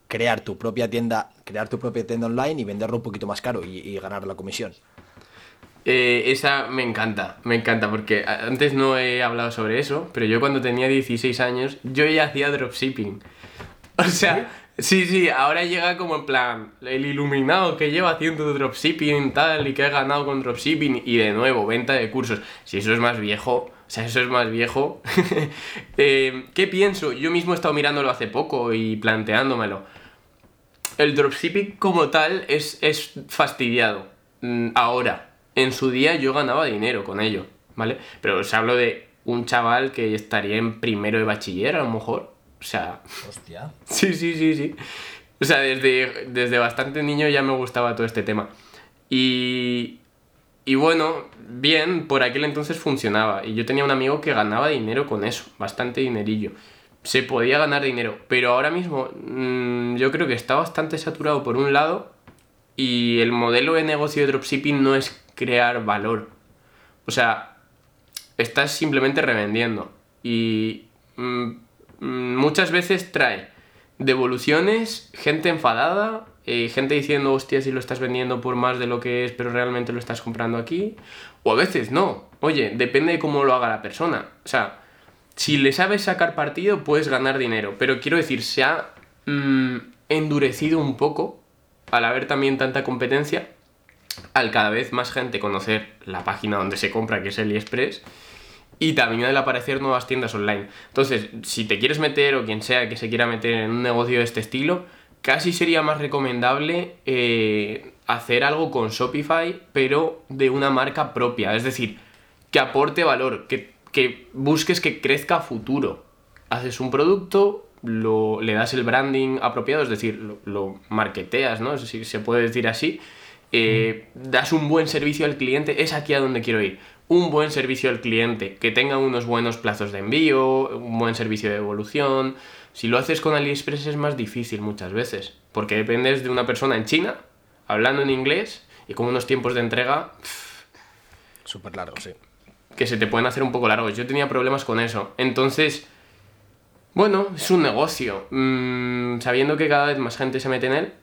crear tu propia tienda, crear tu propia tienda online y venderlo un poquito más caro y, y ganar la comisión. Eh, esa me encanta, me encanta, porque antes no he hablado sobre eso, pero yo cuando tenía 16 años, yo ya hacía dropshipping. O sea, sí, sí, ahora llega como en plan, el iluminado que lleva haciendo dropshipping tal y que ha ganado con dropshipping y de nuevo, venta de cursos. Si eso es más viejo, o sea, eso es más viejo. Eh, ¿Qué pienso? Yo mismo he estado mirándolo hace poco y planteándomelo. El dropshipping como tal es, es fastidiado. Mm, Ahora, en su día yo ganaba dinero con ello, ¿vale? Pero os hablo de un chaval que estaría en primero de bachiller, a lo mejor. O sea, Hostia. sí, sí, sí, sí. O sea, desde, desde bastante niño ya me gustaba todo este tema. Y, y bueno, bien, por aquel entonces funcionaba. Y yo tenía un amigo que ganaba dinero con eso, bastante dinerillo. Se podía ganar dinero, pero ahora mismo mm, yo creo que está bastante saturado por un lado y el modelo de negocio de dropshipping no es crear valor. O sea, estás simplemente revendiendo. Y mm, muchas veces trae devoluciones, gente enfadada, eh, gente diciendo, hostia, si lo estás vendiendo por más de lo que es, pero realmente lo estás comprando aquí. O a veces no. Oye, depende de cómo lo haga la persona. O sea, si le sabes sacar partido, puedes ganar dinero. Pero quiero decir, se ha mm, endurecido un poco al haber también tanta competencia, al cada vez más gente conocer la página donde se compra, que es AliExpress, y también al aparecer nuevas tiendas online. Entonces, si te quieres meter o quien sea que se quiera meter en un negocio de este estilo, casi sería más recomendable eh, hacer algo con Shopify, pero de una marca propia. Es decir, que aporte valor, que, busques que crezca a futuro. Haces un producto, lo, le das el branding apropiado, es decir, lo, lo marketeas, ¿no? Es decir, se puede decir así. Eh, das un buen servicio al cliente, es aquí a donde quiero ir. Un buen servicio al cliente, que tenga unos buenos plazos de envío, un buen servicio de evolución, si lo haces con AliExpress es más difícil muchas veces, porque dependes de una persona en China, hablando en inglés y con unos tiempos de entrega... Súper largos, sí. Que se te pueden hacer un poco largos. Yo tenía problemas con eso. Entonces, bueno, es un negocio. Mm, sabiendo que cada vez más gente se mete en él,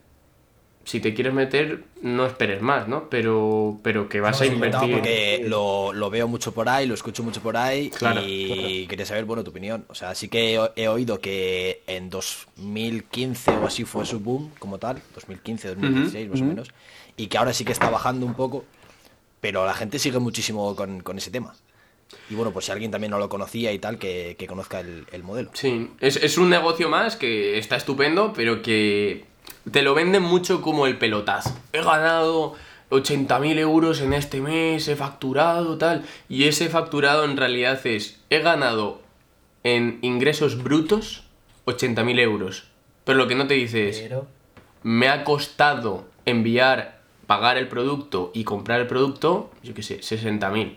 si te quieres meter, no esperes más, ¿no? Pero, pero que vas a invertir. Porque lo, lo, veo mucho por ahí, lo escucho mucho por ahí y quería saber, bueno, tu opinión. O sea, sí que he, oído que en 2015 o así fue su boom como tal, 2015, 2016 más o menos, y que ahora sí que está bajando un poco, pero la gente sigue muchísimo con, con ese tema. Y bueno, pues si alguien también no lo conocía y tal, que, que conozca el, el, modelo. Sí, es, es un negocio más que está estupendo, pero que te lo venden mucho como el pelotazo. He ganado 80.000 euros en este mes, he facturado tal. Y ese facturado en realidad es, he ganado en ingresos brutos 80.000 euros. Pero lo que no te dice es, me ha costado enviar, pagar el producto y comprar el producto, yo qué sé, 60.000.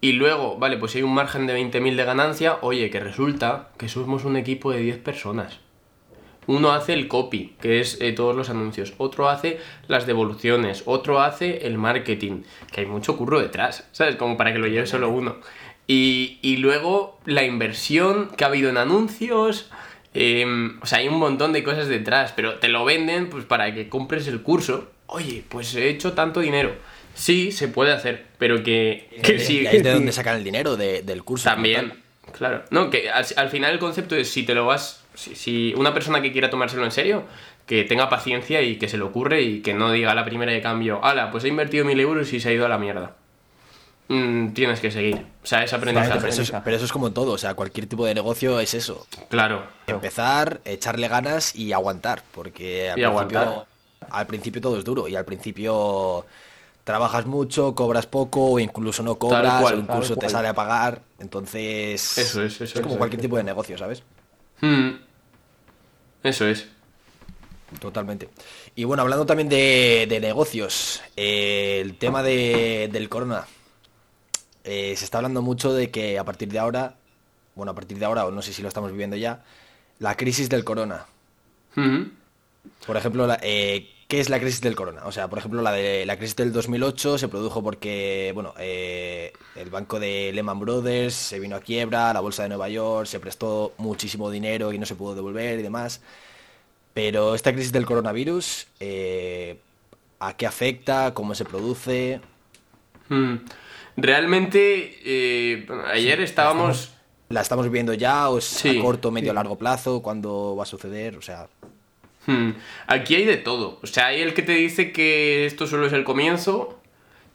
Y luego, vale, pues si hay un margen de 20.000 de ganancia, oye, que resulta que somos un equipo de 10 personas. Uno hace el copy, que es eh, todos los anuncios. Otro hace las devoluciones. Otro hace el marketing, que hay mucho curro detrás, ¿sabes? Como para que lo lleve solo uno. Y, luego la inversión que ha habido en anuncios. Em, o sea, hay un montón de cosas detrás, pero te lo venden pues para que compres el curso. Oye, pues he hecho tanto dinero. Sí, se puede hacer, pero que, que sí. de dónde sacan el dinero del curso. También, claro. No, que al final el concepto es si te lo vas si, una persona que quiera tomárselo en serio, que tenga paciencia y que se le ocurre y que no diga a la primera de cambio, ala, pues he invertido mil euros y se ha ido a la mierda. Mm, tienes que seguir. O sea, es aprendizaje. pero, eso es, como todo, o sea, cualquier tipo de negocio es eso. Claro. Empezar, echarle ganas y aguantar, porque al, principio, al principio todo es duro y al principio trabajas mucho, cobras poco o incluso no cobras, o incluso te sale a pagar. Entonces, eso es, eso es como cualquier tipo de negocio, ¿sabes? Hmm. Eso es. Totalmente. Y bueno, hablando también de, negocios, eh, el tema del corona. Eh, se está hablando mucho de que a partir de ahora, bueno, a partir de ahora, o no sé si lo estamos viviendo ya, la crisis del corona. Hmm. Por ejemplo, la, eh, ¿Qué es la crisis del corona? O sea, por ejemplo, la de la crisis del 2008 se produjo porque, bueno, eh, el banco de Lehman Brothers se vino a quiebra, la bolsa de Nueva York se prestó muchísimo dinero y no se pudo devolver y demás. Pero esta crisis del coronavirus, eh, ¿a qué afecta? ¿Cómo se produce? Hmm. Realmente, eh, ayer estábamos... ¿La estamos viendo ya o es a corto, medio, largo plazo? ¿Cuándo va a suceder? O sea... Hmm. Aquí hay de todo. O sea, hay el que te dice que esto solo es el comienzo.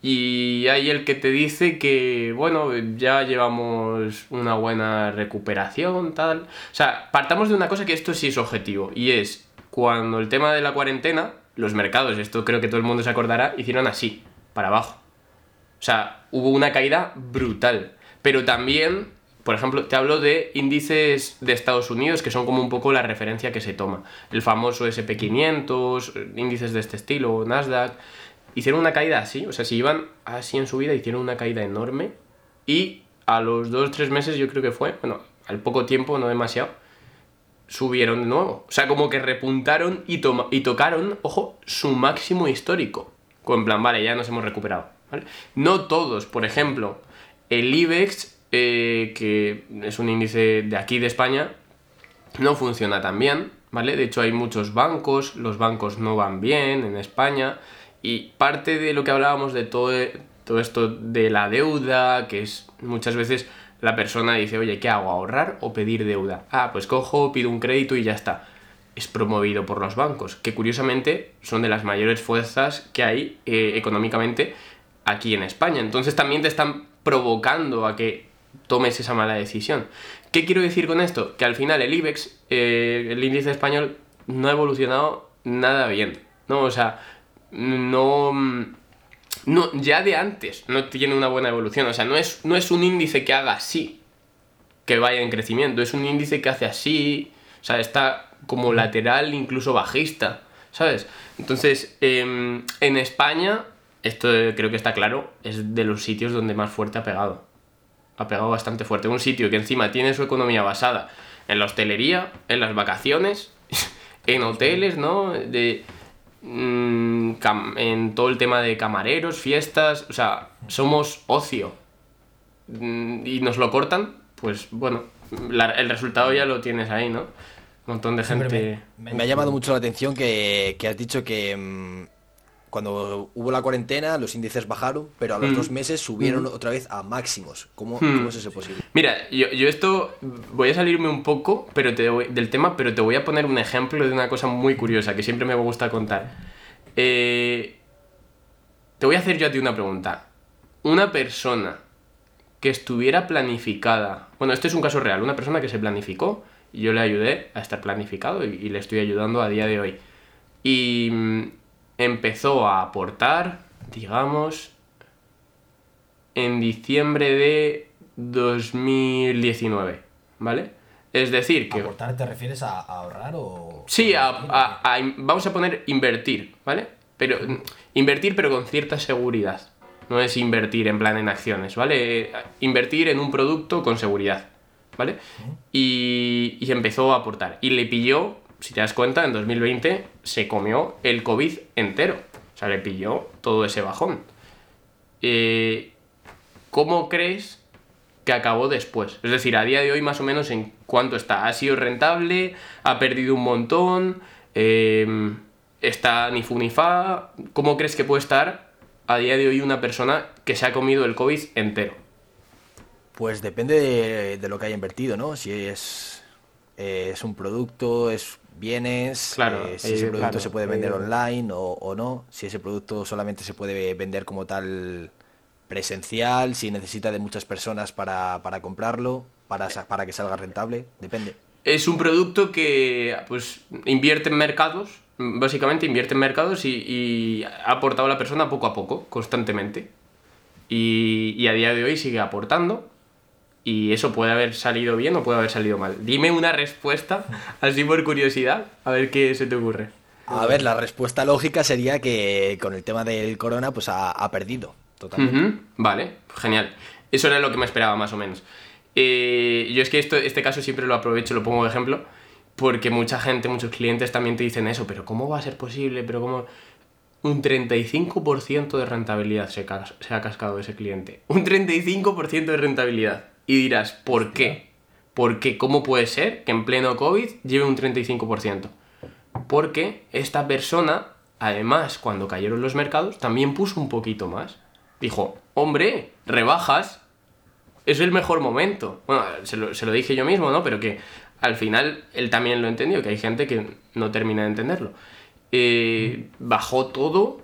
Y hay el que te dice que, bueno, ya llevamos una buena recuperación, tal. O sea, partamos de una cosa que esto sí es objetivo. Y es cuando el tema de la cuarentena, los mercados, esto creo que todo el mundo se acordará, hicieron así, para abajo. O sea, hubo una caída brutal. Pero también por ejemplo, te hablo de índices de Estados Unidos que son como un poco la referencia que se toma. El famoso SP500, índices de este estilo, Nasdaq. hicieron una caída así, o sea, si iban así en su vida, hicieron una caída enorme y a los dos, tres meses yo creo que fue, bueno, al poco tiempo, no demasiado, subieron de nuevo. O sea, como que repuntaron y, y tocaron, ojo, su máximo histórico. En plan, vale, ya nos hemos recuperado. No todos, por ejemplo, el IBEX, eh, que es un índice de aquí de España, no funciona tan bien, ¿vale? De hecho hay muchos bancos, los bancos no van bien en España y parte de lo que hablábamos de todo, todo esto de la deuda, que es muchas veces la persona dice, oye, ¿qué hago? ¿Ahorrar o pedir deuda? Ah, pues cojo, pido un crédito y ya está. Es promovido por los bancos, que curiosamente son de las mayores fuerzas que hay eh, económicamente aquí en España. Entonces también te están provocando a que tomes esa mala decisión. ¿Qué quiero decir con esto? Que al final el IBEX, eh, el índice español, no ha evolucionado nada bien. ¿no? O sea, no, no, ya de antes no tiene una buena evolución. O sea, no es, no es un índice que haga así, que vaya en crecimiento. Es un índice que hace así, o sea, está como lateral, incluso bajista, ¿sabes? Entonces, em, en España, esto creo que está claro, es de los sitios donde más fuerte ha pegado. Ha pegado bastante fuerte. Un sitio que encima tiene su economía basada en la hostelería, en las vacaciones, en hoteles, ¿no? De, Mm, en todo el tema de camareros, fiestas, o sea, somos ocio mm, y nos lo cortan, pues bueno, el resultado ya lo tienes ahí, ¿no? Un montón de gente... Me, ha llamado mucho la atención que, has dicho que mm, cuando hubo la cuarentena los índices bajaron, pero a los dos meses subieron otra vez a máximos. ¿Cómo, es eso posible? Mira, yo, esto voy a salirme un poco pero te del tema, pero te voy a poner un ejemplo de una cosa muy curiosa que siempre me gusta contar. Eh, te voy a hacer yo a ti una pregunta. Una persona que estuviera planificada, bueno, este es un caso real, una persona que se planificó y yo le ayudé a estar planificado y, y le estoy ayudando a día de hoy. Y empezó a aportar, digamos, en diciembre de 2019, ¿vale? Es decir, que... ¿Aportar te refieres a, ahorrar o...? Sí, vamos a poner invertir, ¿vale? Pero invertir pero con cierta seguridad. No es invertir en plan en acciones, ¿vale? Invertir en un producto con seguridad, ¿vale? Y, y empezó a aportar. Y le pilló si te das cuenta, en 2020 se comió el COVID entero. O sea, le pilló todo ese bajón. Eh, ¿Cómo crees que acabó después? Es decir, a día de hoy más o menos en cuánto está. ¿Ha sido rentable? ¿Ha perdido un montón? Em, ¿Está ni fu ni fa? ¿Cómo crees que puede estar a día de hoy una persona que se ha comido el COVID entero? Pues depende de, lo que haya invertido, ¿no? Si es, es un producto, es bienes, claro, eh, si ese eh, producto se puede vender online o, no, si ese producto solamente se puede vender como tal presencial, si necesita de muchas personas para, comprarlo, para, para que salga rentable, depende. Es un producto que pues invierte en mercados, básicamente invierte en mercados y, ha aportado a la persona poco a poco, constantemente. Y, y a día de hoy sigue aportando y eso puede haber salido bien o puede haber salido mal. Dime una respuesta, así por curiosidad, a ver qué se te ocurre. A ver, la respuesta lógica sería que con el tema del corona, pues ha, perdido totalmente. Vale, genial. Eso era lo que me esperaba más o menos. Eh, yo es que esto, este caso siempre lo aprovecho, lo pongo de ejemplo, porque mucha gente, muchos clientes también te dicen eso, pero ¿cómo va a ser posible? Pero ¿cómo...? Un 35% de rentabilidad se, se ha cascado ese cliente. Un 35% de rentabilidad. Y dirás, ¿por qué? Porque ¿cómo puede ser que en pleno COVID lleve un 35%? Porque esta persona, además, cuando cayeron los mercados, también puso un poquito más. Dijo, hombre, rebajas, es el mejor momento. Bueno, se lo, dije yo mismo, ¿no? Pero que al final él también lo entendió, que hay gente que no termina de entenderlo. Eh, bajó todo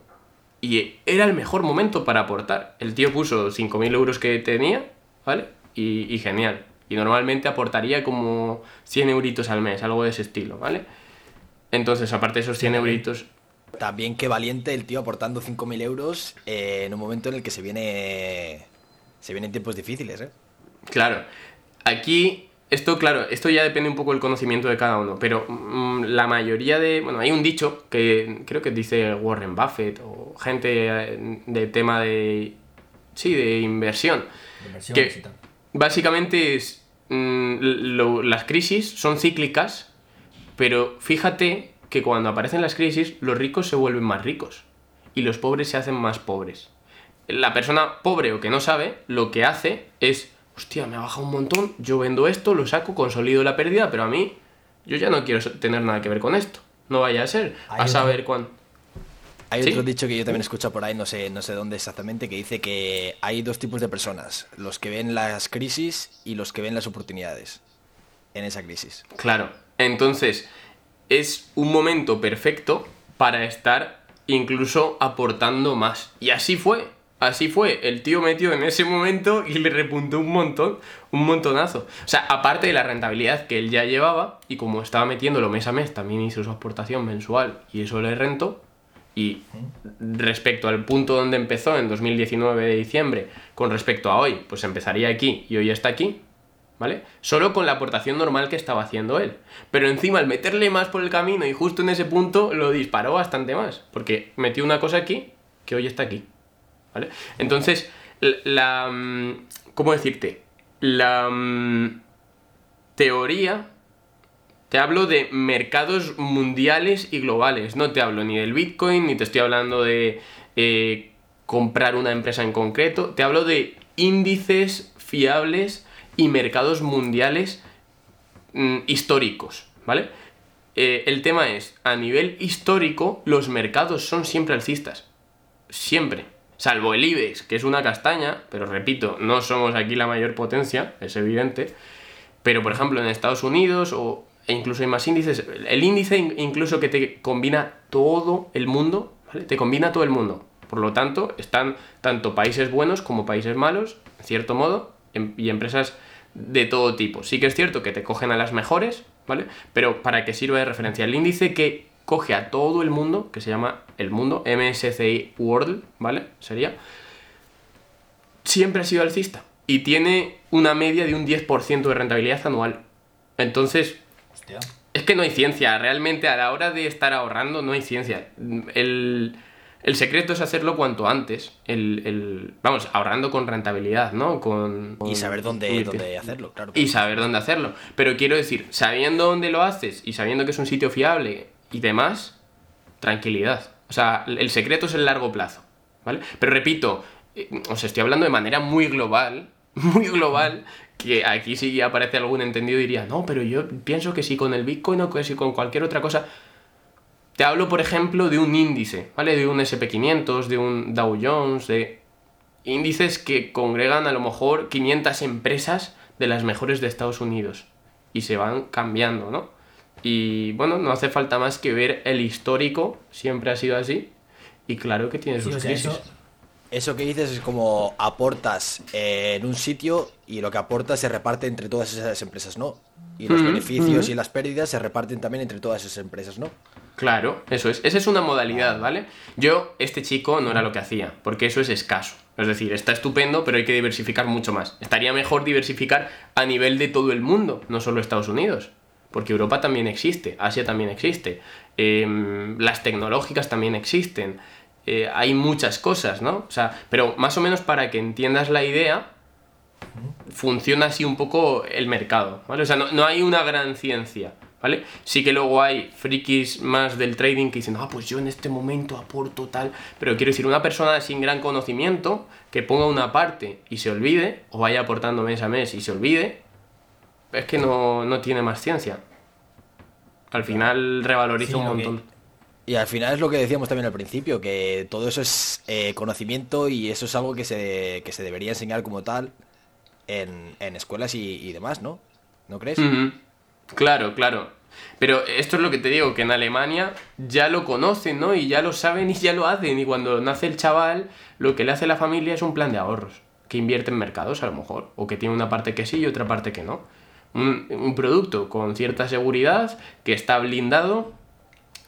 y era el mejor momento para aportar. El tío puso 5.000 euros que tenía, ¿vale? Y, genial. Y normalmente aportaría como 100 euritos al mes, algo de ese estilo, ¿vale? Entonces, aparte de esos 100 euritos... También qué valiente el tío aportando 5.000 euros eh, en un momento en el que se viene... Se vienen tiempos difíciles, ¿eh? Claro. Aquí esto, claro, esto ya depende un poco del conocimiento de cada uno, pero mm, la mayoría de... Bueno, hay un dicho que creo que dice Warren Buffett o gente eh, de tema de... Sí, de inversión. De inversión Que. Básicamente es... mm, lo- las crisis son cíclicas, pero fíjate que cuando aparecen las crisis, los ricos se vuelven más ricos y los pobres se hacen más pobres. La persona pobre o que no sabe, lo que hace es, hostia, me ha bajado un montón, yo vendo esto, lo saco, consolido la pérdida, pero a mí, yo ya no quiero tener nada que ver con esto. No vaya a ser. Hay A saber cuándo. Hay ¿Sí? otro dicho que yo también escucho por ahí, no sé, no sé dónde exactamente, que dice que hay dos tipos de personas, los que ven las crisis y los que ven las oportunidades en esa crisis. Claro. Entonces, es un momento perfecto para estar incluso aportando más. Y así fue. Así fue. El tío metió en ese momento y le repuntó un montón, un montonazo. O sea, aparte de la rentabilidad que él ya llevaba, y como estaba metiéndolo mes a mes, también hizo su aportación mensual y eso le rentó. Y respecto al punto donde empezó en 2019 de diciembre, con respecto a hoy, pues empezaría aquí y hoy está aquí, ¿vale? Solo con la aportación normal que estaba haciendo él. Pero encima al meterle más por el camino y justo en ese punto lo disparó bastante más, porque metió una cosa aquí que hoy está aquí, ¿vale? Entonces, la... mm, ¿Cómo decirte? La mm, teoría... Te hablo de mercados mundiales y globales, no te hablo ni del Bitcoin, ni te estoy hablando de eh, comprar una empresa en concreto, te hablo de índices fiables y mercados mundiales mm, históricos, ¿vale? Eh, el tema es, a nivel histórico, los mercados son siempre alcistas. Siempre. Salvo el IBEX, que es una castaña, pero repito, no somos aquí la mayor potencia, es evidente. Pero, por ejemplo, en Estados Unidos o e incluso hay más índices, el índice in- incluso que te combina todo el mundo, ¿vale? Te combina todo el mundo. Por lo tanto, están tanto países buenos como países malos, en cierto modo, em- y empresas de todo tipo. Sí que es cierto que te cogen a las mejores, ¿vale? Pero para que sirva de referencia, el índice que coge a todo el mundo, que se llama el mundo, MSCI World, ¿vale? Sería, siempre ha sido alcista y tiene una media de un 10% de rentabilidad anual. Entonces, Hostia. es que no hay ciencia, realmente a la hora de estar ahorrando no hay ciencia. El, el secreto es hacerlo cuanto antes, el, el- vamos, ahorrando con rentabilidad, ¿no? Con, Y con- saber dónde, dónde hacerlo, claro. Y saber dónde hacerlo. Pero quiero decir, sabiendo dónde lo haces y sabiendo que es un sitio fiable y demás, tranquilidad. O sea, el secreto es el largo plazo, ¿vale? Pero repito, eh, os estoy hablando de manera muy global, muy global, que aquí si aparece algún entendido diría, no, pero yo pienso que si con el Bitcoin o que si con cualquier otra cosa... Te hablo, por ejemplo, de un índice, ¿vale? De un SP500, de un Dow Jones, de índices que congregan a lo mejor 500 empresas de las mejores de Estados Unidos y se van cambiando, ¿no? Y bueno, no hace falta más que ver el histórico, siempre ha sido así, y claro que tiene Sí, sus o sea, crisis. eso, eso que dices es como aportas eh, en un sitio y lo que aportas se reparte entre todas esas empresas, ¿no? Y los beneficios y las pérdidas se reparten también entre todas esas empresas, ¿no? Claro, eso es. Esa es una modalidad, ¿vale? Yo, este chico no era lo que hacía, porque eso es escaso. Es decir, está estupendo, pero hay que diversificar mucho más. Estaría mejor diversificar a nivel de todo el mundo, no solo Estados Unidos. Porque Europa también existe, Asia también existe, em, las tecnológicas también existen. Eh, hay muchas cosas, ¿no? O sea, pero más o menos para que entiendas la idea, funciona así un poco el mercado, ¿vale? O sea, no, no hay una gran ciencia, ¿vale? Sí que luego hay frikis más del trading que dicen, ah, pues yo en este momento aporto tal, pero quiero decir, una persona sin gran conocimiento que ponga una parte y se olvide, o vaya aportando mes a mes y se olvide, es que no, no tiene más ciencia. Al final revaloriza Sí, un montón. Y al final es lo que decíamos también al principio, que todo eso es eh, conocimiento y eso es algo que se, que se debería enseñar como tal en, en escuelas y, demás, ¿no? ¿No crees? Claro, claro. Pero esto es lo que te digo, que en Alemania ya lo conocen, ¿no? Y ya lo saben y ya lo hacen. Y cuando nace el chaval, lo que le hace la familia es un plan de ahorros. Que invierte en mercados, a lo mejor. O que tiene una parte que sí y otra parte que no. Un producto con cierta seguridad, que está blindado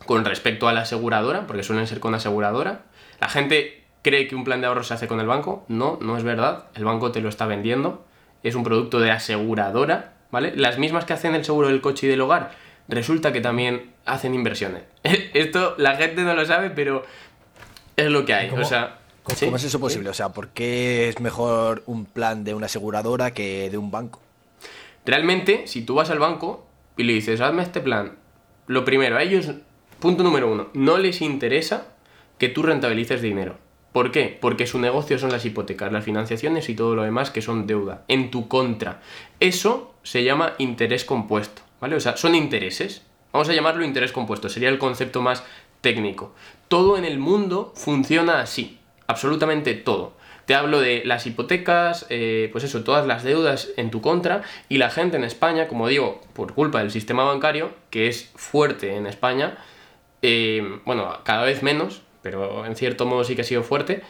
con respecto a la aseguradora, porque suelen ser con aseguradora. La gente cree que un plan de ahorro se hace con el banco. No, no es verdad. El banco te lo está vendiendo. Es un producto de aseguradora, ¿vale? Las mismas que hacen el seguro del coche y del hogar, resulta que también hacen inversiones. Esto la gente no lo sabe, pero Es lo que hay, ¿Cómo? o sea... ¿Cómo, ¿sí? cómo es eso posible? O sea, ¿por qué es mejor un plan de una aseguradora que de un banco? Realmente, si tú vas al banco y le dices, hazme este plan, lo primero, a ellos, punto número uno, no les interesa que tú rentabilices dinero. ¿Por qué? Porque su negocio son las hipotecas, las financiaciones y todo lo demás que son deuda, en tu contra. Eso se llama interés compuesto, ¿vale? O sea, son intereses. Vamos a llamarlo interés compuesto, sería el concepto más técnico. Todo en el mundo funciona así, absolutamente todo. Te hablo de las hipotecas, eh, pues eso, todas las deudas en tu contra y la gente en España, como digo, por culpa del sistema bancario, que es fuerte en España, eh, bueno, cada vez menos, pero en cierto modo sí que ha sido fuerte,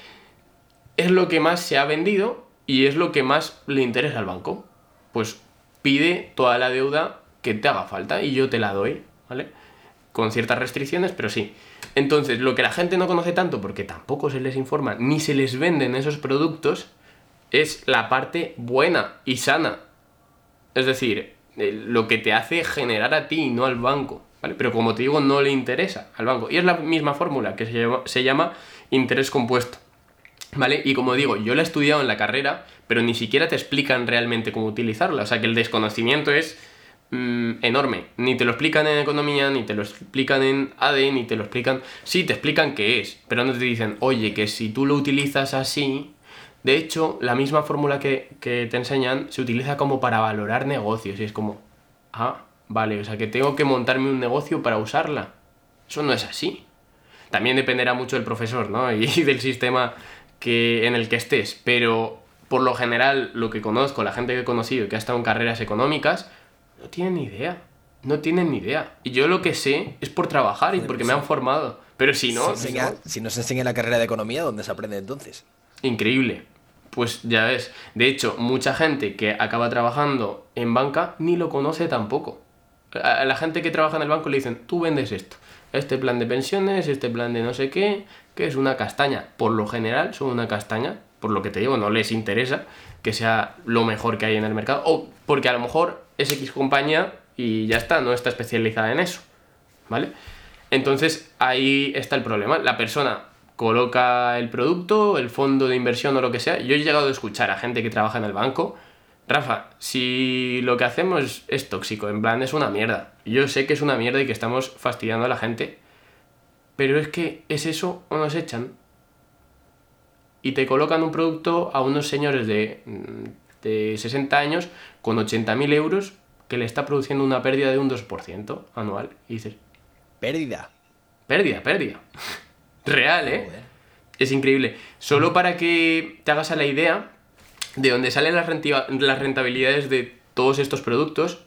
es lo que más se ha vendido y es lo que más le interesa al banco. Pues pide toda la deuda que te haga falta y yo te la doy, ¿vale? Con ciertas restricciones, pero sí. Entonces, lo que la gente no conoce tanto, porque tampoco se les informa ni se les venden esos productos, es la parte buena y sana. Es decir, eh, lo que te hace generar a ti y no al banco. ¿Vale? Pero como te digo, no le interesa al banco. Y es la misma fórmula que se llama, interés compuesto. ¿Vale? Y como digo, yo la he estudiado en la carrera, pero ni siquiera te explican realmente cómo utilizarla. O sea que el desconocimiento es mm, enorme. Ni te lo explican en economía, ni te lo explican en AD, ni te lo explican... Sí, te explican qué es, pero no te dicen, oye, que si tú lo utilizas así... De hecho, la misma fórmula que, que te enseñan se utiliza como para valorar negocios. Y es como, ah, vale, o sea que tengo que montarme un negocio para usarla. Eso no es así. También dependerá mucho del profesor, ¿no? Y del sistema que, en el que estés. Pero por lo general, lo que conozco, la gente que he conocido que ha estado en carreras económicas, no tienen ni idea. No tienen ni idea. Y yo lo que sé es por trabajar y porque me han formado. Pero si no, enseña- si no se enseña en la carrera de economía, ¿dónde se aprende entonces? increíble. Pues ya ves. De hecho, mucha gente que acaba trabajando en banca ni lo conoce tampoco. A la gente que trabaja en el banco le dicen, tú vendes esto. Este plan de pensiones, este plan de no sé qué, que es una castaña. Por lo general son una castaña. Por lo que te digo, no les interesa que sea lo mejor que hay en el mercado. O porque a lo mejor es X compañía y ya está, no está especializada en eso. ¿Vale? Entonces ahí está el problema. La persona coloca el producto, el fondo de inversión o lo que sea. Yo he llegado a escuchar a gente que trabaja en el banco. Rafa, si lo que hacemos es tóxico, en plan es una mierda. Yo sé que es una mierda y que estamos fastidiando a la gente. Pero es que es eso o nos echan. Y te colocan un producto a unos señores de, mm, de 60 años con 80.000 euros que le está produciendo una pérdida de un 2% anual. Y dices, Pérdida. Pérdida, pérdida. Real, ¿eh? Joder. Es increíble. Solo para que te hagas a la idea de dónde salen las rentabilidades de todos estos productos,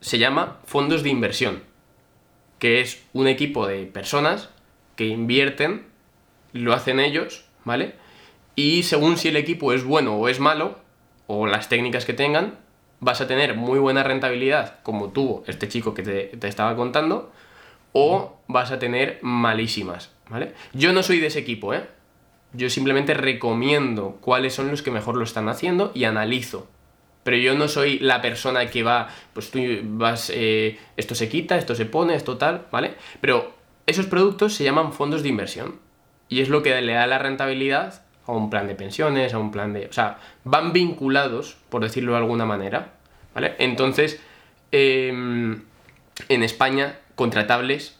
se llama fondos de inversión, que es un equipo de personas que invierten, lo hacen ellos, ¿vale? Y según si el equipo es bueno o es malo, o las técnicas que tengan, vas a tener muy buena rentabilidad, como tuvo este chico que te, te estaba contando, o vas a tener malísimas, ¿vale? Yo no soy de ese equipo, ¿eh? Yo simplemente recomiendo cuáles son los que mejor lo están haciendo y analizo. Pero yo no soy la persona que va, pues tú vas, eh, esto se quita, esto se pone, esto tal, ¿vale? Pero esos productos se llaman fondos de inversión. Y es lo que le da la rentabilidad a un plan de pensiones, a un plan de... O sea, van vinculados, por decirlo de alguna manera, ¿vale? Entonces, em, en España, contratables,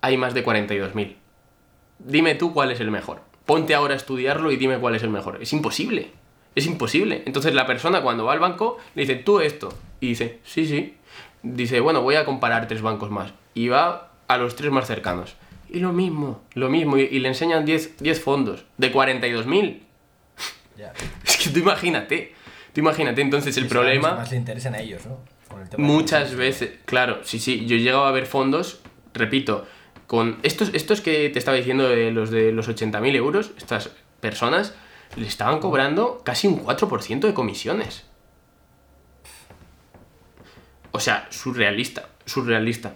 hay más de 42.000. Dime tú cuál es el mejor. Ponte ahora a estudiarlo y dime cuál es el mejor. Es imposible. Es imposible. Entonces la persona cuando va al banco le dice, tú esto. Y dice, sí, sí. Dice, bueno, voy a comparar tres bancos más. Y va a los tres más cercanos. Y lo mismo, lo mismo. Y, y le enseñan 10, 10 fondos de 42.000. Ya. Es que tú imagínate. Tú imagínate entonces el problema... Más le interesan a ellos, ¿no? Con el tema Muchas veces, claro, sí, sí, yo he llegado a ver fondos, repito, con estos, estos que te estaba diciendo de los de los 80.000 euros, estas personas le estaban cobrando casi un 4% de comisiones. O sea, surrealista, surrealista.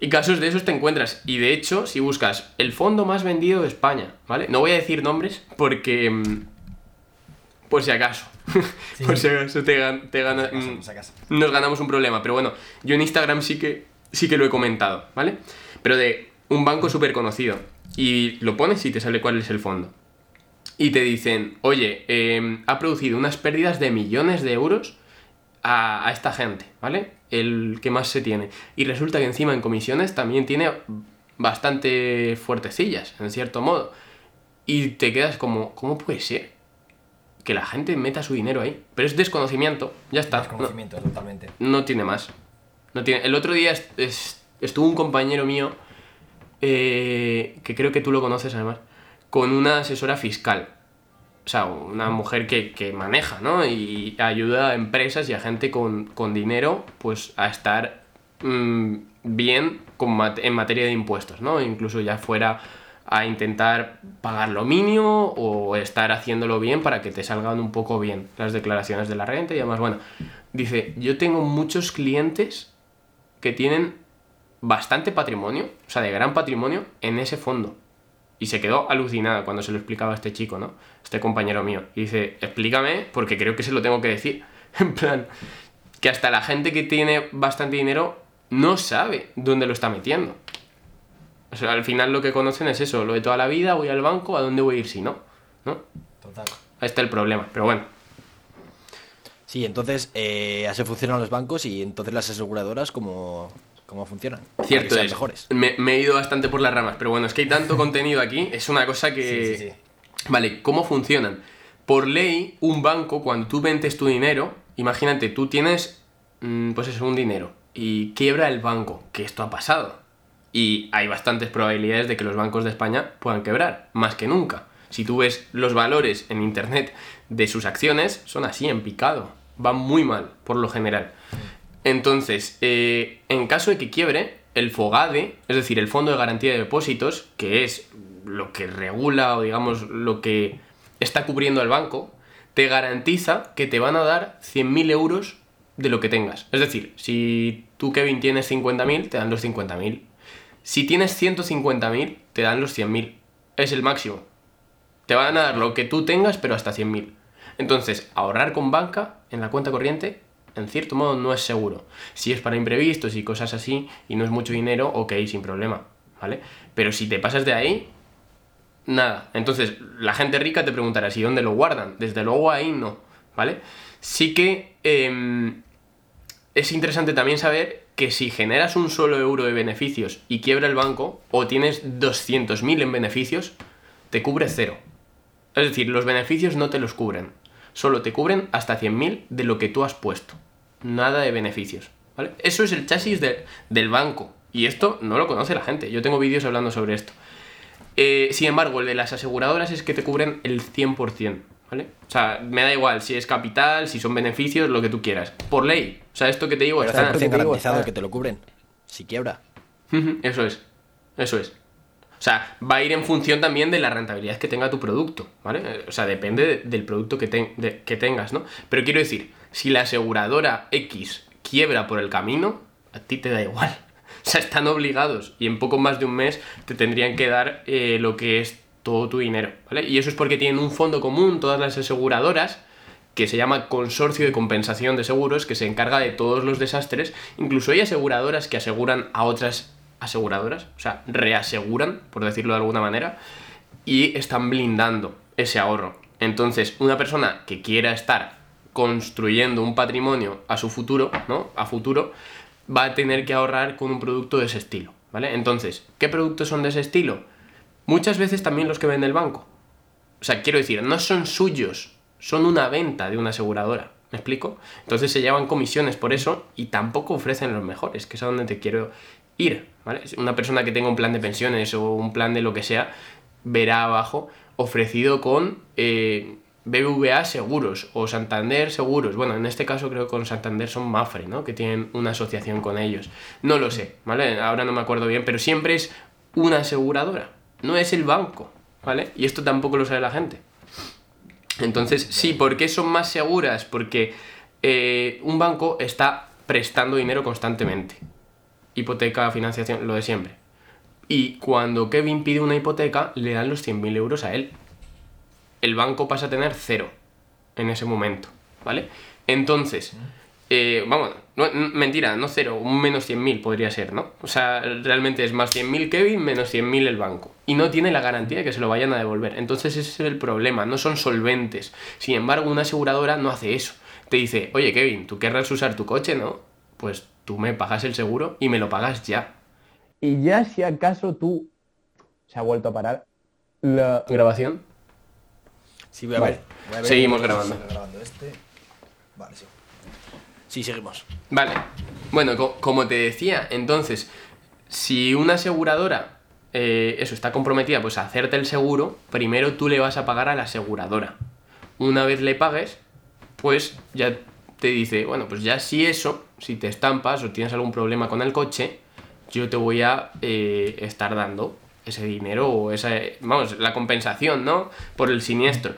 Y casos de esos te encuentras. Y de hecho, si buscas el fondo más vendido de España, ¿vale? No voy a decir nombres porque... mm, Por si acaso. por si acaso te, gan- te gana... Por si acaso, mm, por si acaso. nos ganamos un problema. Pero bueno, yo en Instagram sí que, sí que lo he comentado, ¿vale? Pero de un banco súper conocido. Y lo pones y te sale cuál es el fondo. Y te dicen, oye, eh, ha producido unas pérdidas de millones de euros a, a esta gente, ¿vale? El que más se tiene. Y resulta que encima en comisiones también tiene bastante fuertecillas, en cierto modo. Y te quedas como, ¿cómo puede ser? Que la gente meta su dinero ahí. Pero es desconocimiento, ya está. No- Desconocimiento, totalmente. no tiene más. No tiene. El otro día es- estuvo un compañero mío, eh, que creo que tú lo conoces además, con una asesora fiscal. O sea, una mujer que, que maneja, ¿no? Y ayuda a empresas y a gente con, con dinero, pues a estar mm, bien en materia de impuestos, ¿no? Incluso ya fuera a intentar pagar lo mínimo o estar haciéndolo bien para que te salgan un poco bien las declaraciones de la renta y demás. Bueno, dice, yo tengo muchos clientes que tienen bastante patrimonio, o sea, de gran patrimonio en ese fondo. Y se quedó alucinada cuando se lo explicaba a este chico, ¿no? Este compañero mío. Y dice, explícame, porque creo que se lo tengo que decir. En plan, que hasta la gente que tiene bastante dinero no sabe dónde lo está metiendo. O sea, al final lo que conocen es eso, lo de toda la vida, voy al banco, ¿a dónde voy a ir si no? ¿No? Total. Ahí está el problema, pero bueno. Sí, entonces eh, así funcionan los bancos y entonces las aseguradoras cómo, cómo funcionan. Para que Cierto sean es. mejores. Me, me he ido bastante por las ramas, pero bueno, es que hay tanto contenido aquí, es una cosa que... Sí, sí, sí. Vale, ¿cómo funcionan? Por ley, un banco, cuando tú vendes tu dinero, imagínate, tú tienes, mm, pues eso, un dinero, y quiebra el banco, que esto ha pasado. Y hay bastantes probabilidades de que los bancos de España puedan quebrar, más que nunca. Si tú ves los valores en Internet de sus acciones, son así, en picado. Van muy mal, por lo general. Entonces, eh, en caso de que quiebre, el FOGADE, es decir, el Fondo de Garantía de Depósitos, que es lo que regula o digamos lo que está cubriendo el banco, te garantiza que te van a dar 100.000 euros de lo que tengas. Es decir, si tú, Kevin, tienes 50.000, te dan los 50.000. Si tienes 150.000, te dan los 100.000. Es el máximo. Te van a dar lo que tú tengas, pero hasta 100.000. Entonces, ahorrar con banca en la cuenta corriente, en cierto modo, no es seguro. Si es para imprevistos y cosas así, y no es mucho dinero, ok, sin problema, ¿vale? Pero si te pasas de ahí, nada. Entonces, la gente rica te preguntará si dónde lo guardan. Desde luego ahí no, ¿vale? Sí que em, es interesante también saber que si generas un solo euro de beneficios y quiebra el banco, o tienes 200.000 en beneficios, te cubre cero. Es decir, los beneficios no te los cubren. Solo te cubren hasta 100.000 de lo que tú has puesto. Nada de beneficios. ¿vale? Eso es el chasis de- del banco. Y esto no lo conoce la gente. Yo tengo vídeos hablando sobre esto. Eh, sin embargo, el de las aseguradoras es que te cubren el 100%. ¿Vale? O sea, me da igual si es capital, si son beneficios, lo que tú quieras. Por ley. O sea, esto que te digo Pero está... 100% te digo, garantizado está- que te lo cubren. Si quiebra. Eso es. Eso es. O sea, va a ir en función también de la rentabilidad que tenga tu producto, ¿vale? O sea, depende de- del producto que, de- que tengas, ¿no? Pero quiero decir, si la aseguradora X quiebra por el camino, a ti te da igual. O sea, están obligados y en poco más de un mes te tendrían que dar eh, lo que es todo tu dinero. Y eso es porque tienen un fondo común, todas las aseguradoras, que se llama Consorcio de Compensación de Seguros, que se encarga de todos los desastres. Incluso hay aseguradoras que aseguran a otras aseguradoras, o sea, reaseguran, por decirlo de alguna manera, y están blindando ese ahorro. Entonces, una persona que quiera estar construyendo un patrimonio a su futuro, ¿no? A futuro, va a tener que ahorrar con un producto de ese estilo, ¿vale? Entonces, ¿qué productos son de ese estilo? Muchas veces también los que vende el banco. O sea, quiero decir, no son suyos, son una venta de una aseguradora. ¿Me explico? Entonces se llevan comisiones por eso y tampoco ofrecen los mejores, que es a donde te quiero ir. ¿vale? Una persona que tenga un plan de pensiones o un plan de lo que sea, verá abajo ofrecido con eh, BBVA Seguros o Santander Seguros. Bueno, en este caso creo que con Santander son Mafre, ¿no? Que tienen una asociación con ellos. No lo sé, ¿vale? Ahora no me acuerdo bien, pero siempre es una aseguradora, no es el banco, ¿vale? Y esto tampoco lo sabe la gente. Entonces, sí, ¿por qué son más seguras? Porque eh, un banco está prestando dinero constantemente. Hipoteca, financiación, lo de siempre. Y cuando Kevin pide una hipoteca, le dan los 100.000 euros a él. El banco pasa a tener cero en ese momento, ¿vale? Entonces, eh, vamos, no, mentira, no cero, un menos 100.000 podría ser, ¿no? O sea, realmente es más 100.000 Kevin, menos 100.000 el banco. Y no tiene la garantía de que se lo vayan a devolver. Entonces ese es el problema, no son solventes. Sin embargo, una aseguradora no hace eso. Te dice, oye Kevin, tú querrás usar tu coche, ¿no? Pues tú me pagas el seguro y me lo pagas ya. Y ya si acaso tú se ha vuelto a parar la... ¿Grabación? Sí, voy a Vale. ver. voy a ver. Seguimos grabando. Este. Vale, sí. Sí, seguimos. Vale. Bueno, co- como te decía, entonces, si una aseguradora, eh, eso, está comprometida pues a hacerte el seguro, primero tú le vas a pagar a la aseguradora. Una vez le pagues, pues ya te dice, bueno, pues ya si eso, si te estampas o tienes algún problema con el coche, yo te voy a eh, estar dando ese dinero o esa, vamos, la compensación, ¿no? Por el siniestro.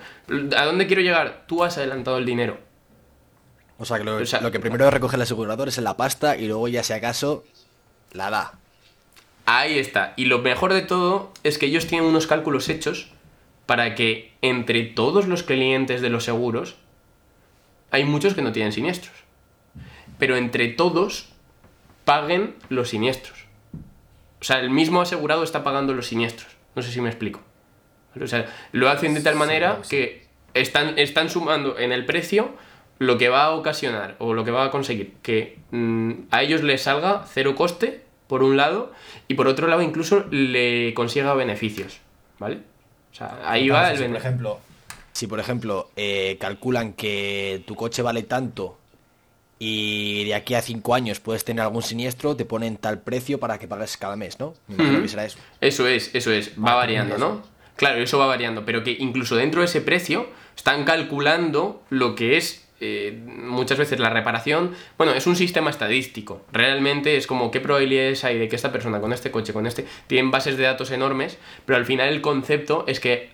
¿A dónde quiero llegar? Tú has adelantado el dinero. O sea, que lo, O sea, lo que primero recoge el asegurador es en la pasta y luego ya si acaso la da. Ahí está. Y lo mejor de todo es que ellos tienen unos cálculos hechos para que entre todos los clientes de los seguros hay muchos que no tienen siniestros. Pero entre todos paguen los siniestros. O sea, el mismo asegurado está pagando los siniestros. No sé si me explico. O sea, lo hacen de tal manera que están, están sumando en el precio lo que va a ocasionar o lo que va a conseguir que mm, a ellos les salga cero coste, por un lado, y por otro lado incluso le consiga beneficios. ¿Vale? O sea, ahí va el si por beneficio. ejemplo, si por ejemplo eh, calculan que tu coche vale tanto y de aquí a cinco años puedes tener algún siniestro, te ponen tal precio para que pagues cada mes, ¿no? Será. Eso es, eso es, va variando, ¿no? Claro, eso va variando, pero que incluso dentro de ese precio están calculando lo que es eh, muchas veces la reparación. Bueno, es un sistema estadístico. Realmente es como qué probabilidades hay de que esta persona con este coche, con este, tienen bases de datos enormes, pero al final el concepto es que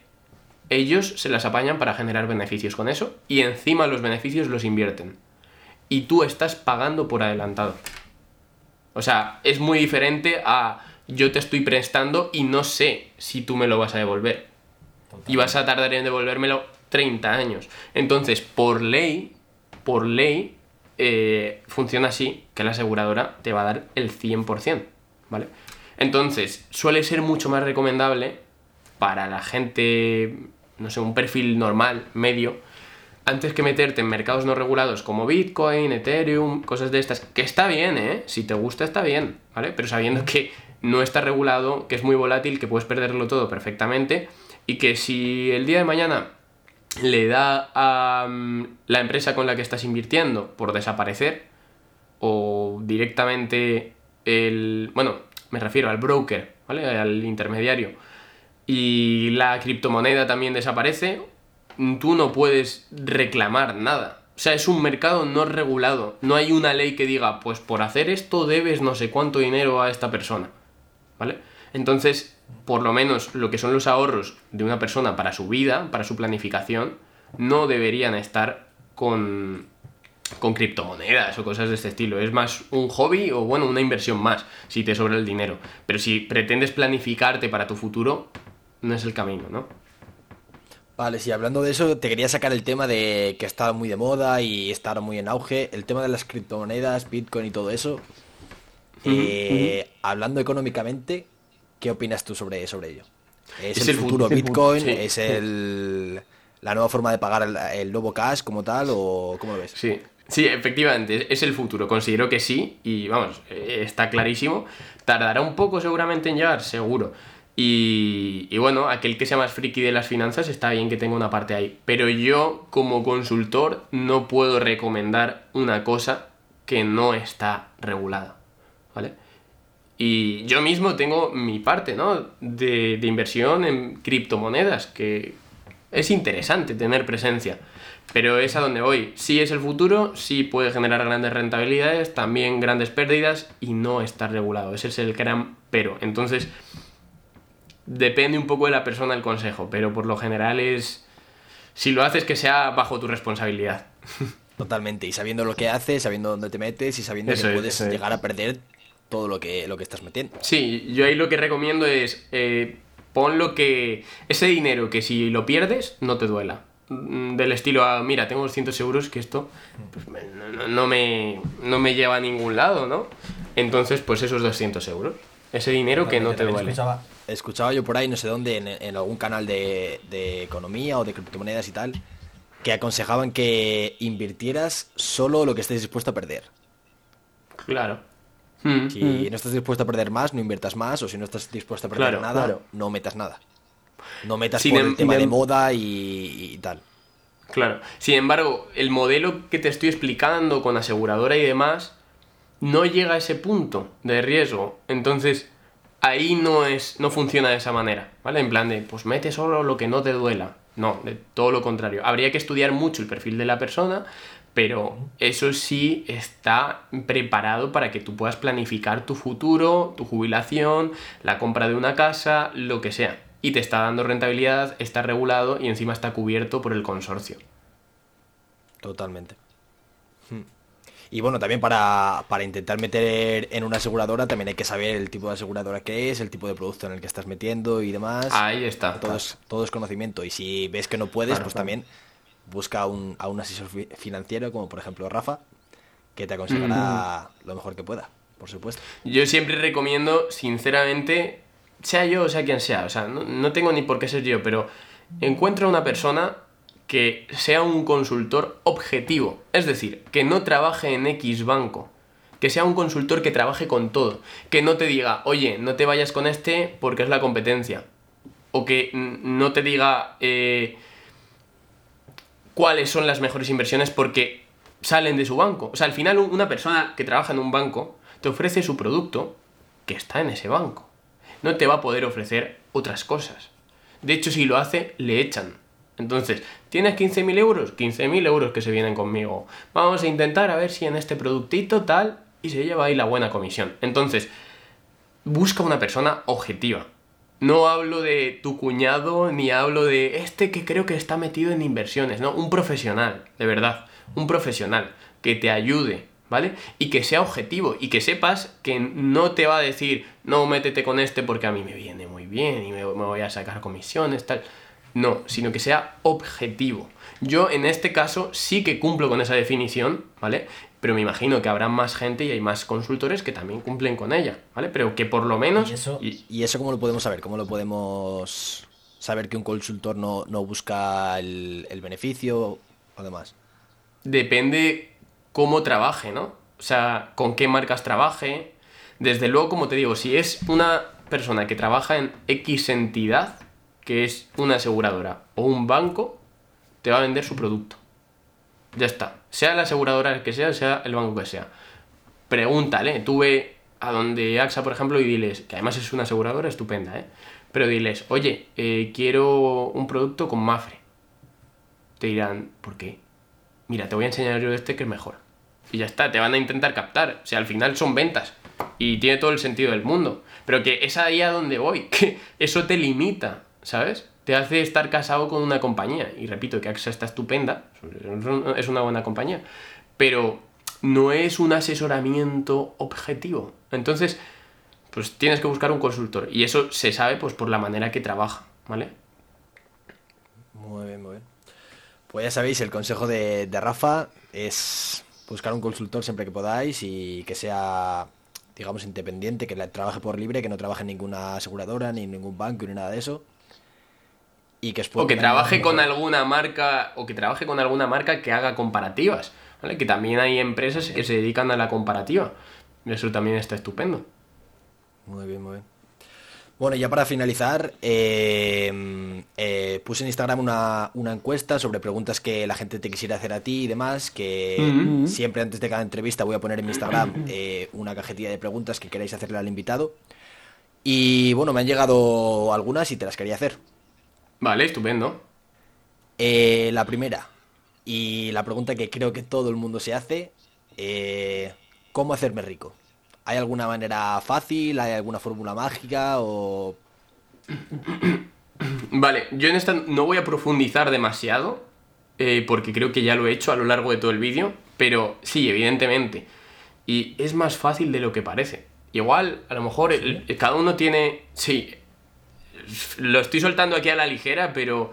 ellos se las apañan para generar beneficios con eso y encima los beneficios los invierten. Y tú estás pagando por adelantado. O sea, es muy diferente a yo te estoy prestando y no sé si tú me lo vas a devolver. Y vas a tardar en devolvérmelo 30 años. Entonces, por ley, por ley, eh, funciona así, que la aseguradora te va a dar el 100%, ¿vale? Entonces, suele ser mucho más recomendable para la gente, no sé, un perfil normal, medio, antes que meterte en mercados no regulados como Bitcoin, Ethereum, cosas de estas, que está bien, ¿eh? Si te gusta está bien, ¿vale? Pero sabiendo que no está regulado, que es muy volátil, que puedes perderlo todo perfectamente y que si el día de mañana le da a mm, la empresa con la que estás invirtiendo por desaparecer o directamente el, bueno, me refiero al broker, ¿vale? Al intermediario y la criptomoneda también desaparece, tú no puedes reclamar nada. O sea, es un mercado no regulado. No hay una ley que diga, pues por hacer esto debes no sé cuánto dinero a esta persona. ¿Vale? Entonces, por lo menos lo que son los ahorros de una persona para su vida, para su planificación, no deberían estar con, con criptomonedas o cosas de este estilo. Es más un hobby o, bueno, una inversión más, si te sobra el dinero. Pero si pretendes planificarte para tu futuro, no es el camino, ¿no? Vale, sí, hablando de eso, te quería sacar el tema de que está muy de moda y está muy en auge, el tema de las criptomonedas, Bitcoin y todo eso. Eh, Hablando económicamente, ¿qué opinas tú sobre, sobre ello? ¿Es, Es el, el futuro Bitcoin? sí. ¿Es el, la nueva forma de pagar el, el nuevo cash como tal? ¿O cómo lo ves? Sí, sí, efectivamente, es el futuro. Considero que sí, y vamos, eh, está clarísimo. Tardará un poco seguramente en llegar, seguro. Y, y bueno, aquel que sea más friki de las finanzas está bien que tenga una parte ahí. Pero yo, como consultor, no puedo recomendar una cosa que no está regulada. ¿Vale? Y yo mismo tengo mi parte, ¿no? De, de inversión en criptomonedas, que es interesante tener presencia. Pero es a donde voy. Sí es el futuro, sí puede generar grandes rentabilidades, también grandes pérdidas y no está regulado. Ese es el gran pero. Entonces, depende un poco de la persona el consejo, pero por lo general es... Si lo haces que sea bajo tu responsabilidad. Totalmente, y sabiendo lo que haces, sabiendo dónde te metes y sabiendo Eso que es, puedes es. llegar a perder todo lo que, lo que estás metiendo. Sí, yo ahí lo que recomiendo es eh, pon lo que. ese dinero que si lo pierdes, no te duela. mm, del estilo a, mira, tengo 200 euros que esto pues, me- no, no- no me, no me lleva a ningún lado, ¿no? Entonces, pues esos 200 euros. Ese dinero que no te duele. Escuchaba, escuchaba yo por ahí, no sé dónde, en, en algún canal de, de economía o de criptomonedas y tal, que aconsejaban que invirtieras solo lo que estés dispuesto a perder. Claro. Mm. Si no estás dispuesto a perder más, no inviertas más, o si no estás dispuesto a perder Claro, nada, claro. no metas nada. No metas Sin por em- el tema sin de em- moda y, y tal. Claro. Sin embargo, el modelo que te estoy explicando con aseguradora y demás no llega a ese punto de riesgo. Entonces, ahí no es no funciona de esa manera, ¿vale? En plan de, pues mete solo lo que no te duela. No, de todo lo contrario. Habría que estudiar mucho el perfil de la persona, pero eso sí está preparado para que tú puedas planificar tu futuro, tu jubilación, la compra de una casa, lo que sea. Y te está dando rentabilidad, está regulado y encima está cubierto por el consorcio. Totalmente. Y bueno, también para, para intentar meter en una aseguradora también hay que saber el tipo de aseguradora que es, el tipo de producto en el que estás metiendo y demás. Ahí está. Todo es, todo es conocimiento. Y si ves que no puedes, Claro, pues claro. también busca un, a un asesor fi- financiero, como por ejemplo Rafa, que te aconsejará lo mejor que pueda, por supuesto. Yo siempre recomiendo, sinceramente, sea yo o sea quien sea, o sea, no, no tengo ni por qué ser yo, pero encuentra una persona que sea un consultor objetivo, es decir, que no trabaje en X banco, que sea un consultor que trabaje con todo, que no te diga, oye, no te vayas con este porque es la competencia, o que no te diga eh, cuáles son las mejores inversiones porque salen de su banco. O sea, al final un- una persona que trabaja en un banco te ofrece su producto que está en ese banco. No te va a poder ofrecer otras cosas. De hecho, si lo hace, le echan. Entonces, ¿tienes 15.000 euros? 15.000 euros que se vienen conmigo. Vamos a intentar a ver si en este productito tal y se lleva ahí la buena comisión. Entonces, busca una persona objetiva. No hablo de tu cuñado ni hablo de este que creo que está metido en inversiones, no, un profesional, de verdad, un profesional que te ayude, ¿vale? Y que sea objetivo y que sepas que no te va a decir, no, métete con este porque a mí me viene muy bien y me, me voy a sacar comisiones, tal. No, sino que sea objetivo. Yo en este caso sí que cumplo con esa definición, ¿vale? Pero me imagino que habrá más gente y hay más consultores que también cumplen con ella, ¿vale? Pero que por lo menos... ¿Y eso, y- ¿Y eso cómo lo podemos saber? ¿Cómo lo podemos saber que un consultor no, no busca el, el beneficio o demás? depende cómo trabaje, ¿no? O sea, con qué marcas trabaje. Desde luego, como te digo, si es una persona que trabaja en X entidad, que es una aseguradora o un banco, te va a vender su producto. Ya está. Sea la aseguradora que sea, sea el banco que sea. Pregúntale, tú ve a donde AXA, por ejemplo, y diles, que además es una aseguradora estupenda, ¿eh? Pero diles, oye, eh, quiero un producto con Mafre. Te dirán, ¿por qué? mira, te voy a enseñar yo este que es mejor. Y ya está, te van a intentar captar. O sea, al final son ventas. Y tiene todo el sentido del mundo. Pero que es ahí a donde voy. Que eso te limita, ¿sabes? Te hace estar casado con una compañía. Y repito que AXA está estupenda. Es una buena compañía. Pero no es un asesoramiento objetivo. Entonces, pues tienes que buscar un consultor. Y eso se sabe pues por la manera que trabaja, ¿vale? Muy bien, muy bien. Pues ya sabéis, el consejo de, Rafa es buscar un consultor siempre que podáis y que sea, digamos, independiente, que trabaje por libre, que no trabaje en ninguna aseguradora, ni en ningún banco, ni nada de eso. Y que O que trabaje con alguna marca, o que trabaje con alguna marca que haga comparativas, ¿vale? Que también hay empresas que se dedican a la comparativa. Eso también está estupendo. Muy bien, muy bien. Bueno, ya para finalizar, eh, eh, puse en Instagram una, una encuesta sobre preguntas que la gente te quisiera hacer a ti y demás, que siempre antes de cada entrevista voy a poner en mi Instagram eh, una cajetilla de preguntas que queráis hacerle al invitado. Y bueno, me han llegado algunas y te las quería hacer. Vale, estupendo. Eh, la primera, y la pregunta que creo que todo el mundo se hace, eh, ¿cómo hacerme rico? ¿Hay alguna manera fácil? ¿Hay alguna fórmula mágica? ¿O Vale, yo en esta no voy a profundizar demasiado, eh, porque creo que ya lo he hecho a lo largo de todo el vídeo, pero sí, evidentemente. Y es más fácil de lo que parece. Igual, a lo mejor el- el- cada uno tiene... Sí, lo estoy soltando aquí a la ligera, pero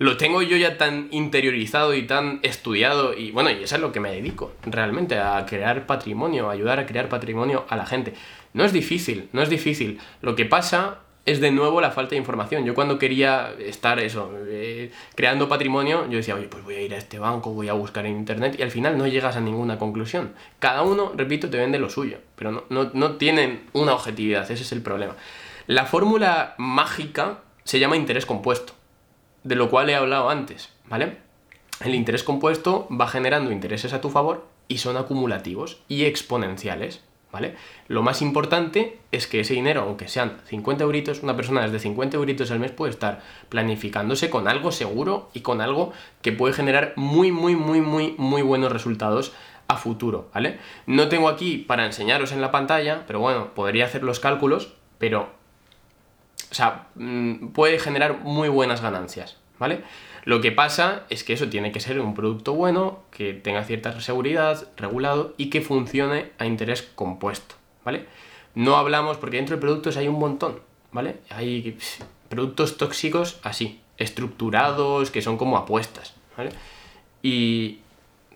lo tengo yo ya tan interiorizado y tan estudiado y bueno, y eso es lo que me dedico realmente, a crear patrimonio, a ayudar a crear patrimonio a la gente. No es difícil, no es difícil. Lo que pasa es de nuevo la falta de información. Yo cuando quería estar eso, eh, creando patrimonio, yo decía, oye, pues voy a ir a este banco, voy a buscar en internet y al final no llegas a ninguna conclusión. Cada uno, repito, te vende lo suyo, pero no, no, no tienen una objetividad, ese es el problema. La fórmula mágica se llama interés compuesto de lo cual he hablado antes, ¿vale? El interés compuesto va generando intereses a tu favor y son acumulativos y exponenciales, ¿vale? Lo más importante es que ese dinero, aunque sean 50 euritos, una persona desde 50 euritos al mes puede estar planificándose con algo seguro y con algo que puede generar muy, muy, muy, muy, muy buenos resultados a futuro, ¿vale? No tengo aquí para enseñaros en la pantalla, pero bueno, podría hacer los cálculos, pero o sea, mm, puede generar muy buenas ganancias, ¿vale? Lo que pasa es que eso tiene que ser un producto bueno, que tenga cierta seguridad, regulado y que funcione a interés compuesto, ¿vale? No hablamos, porque dentro de productos hay un montón, ¿vale? Hay productos tóxicos así, estructurados, que son como apuestas, ¿vale? Y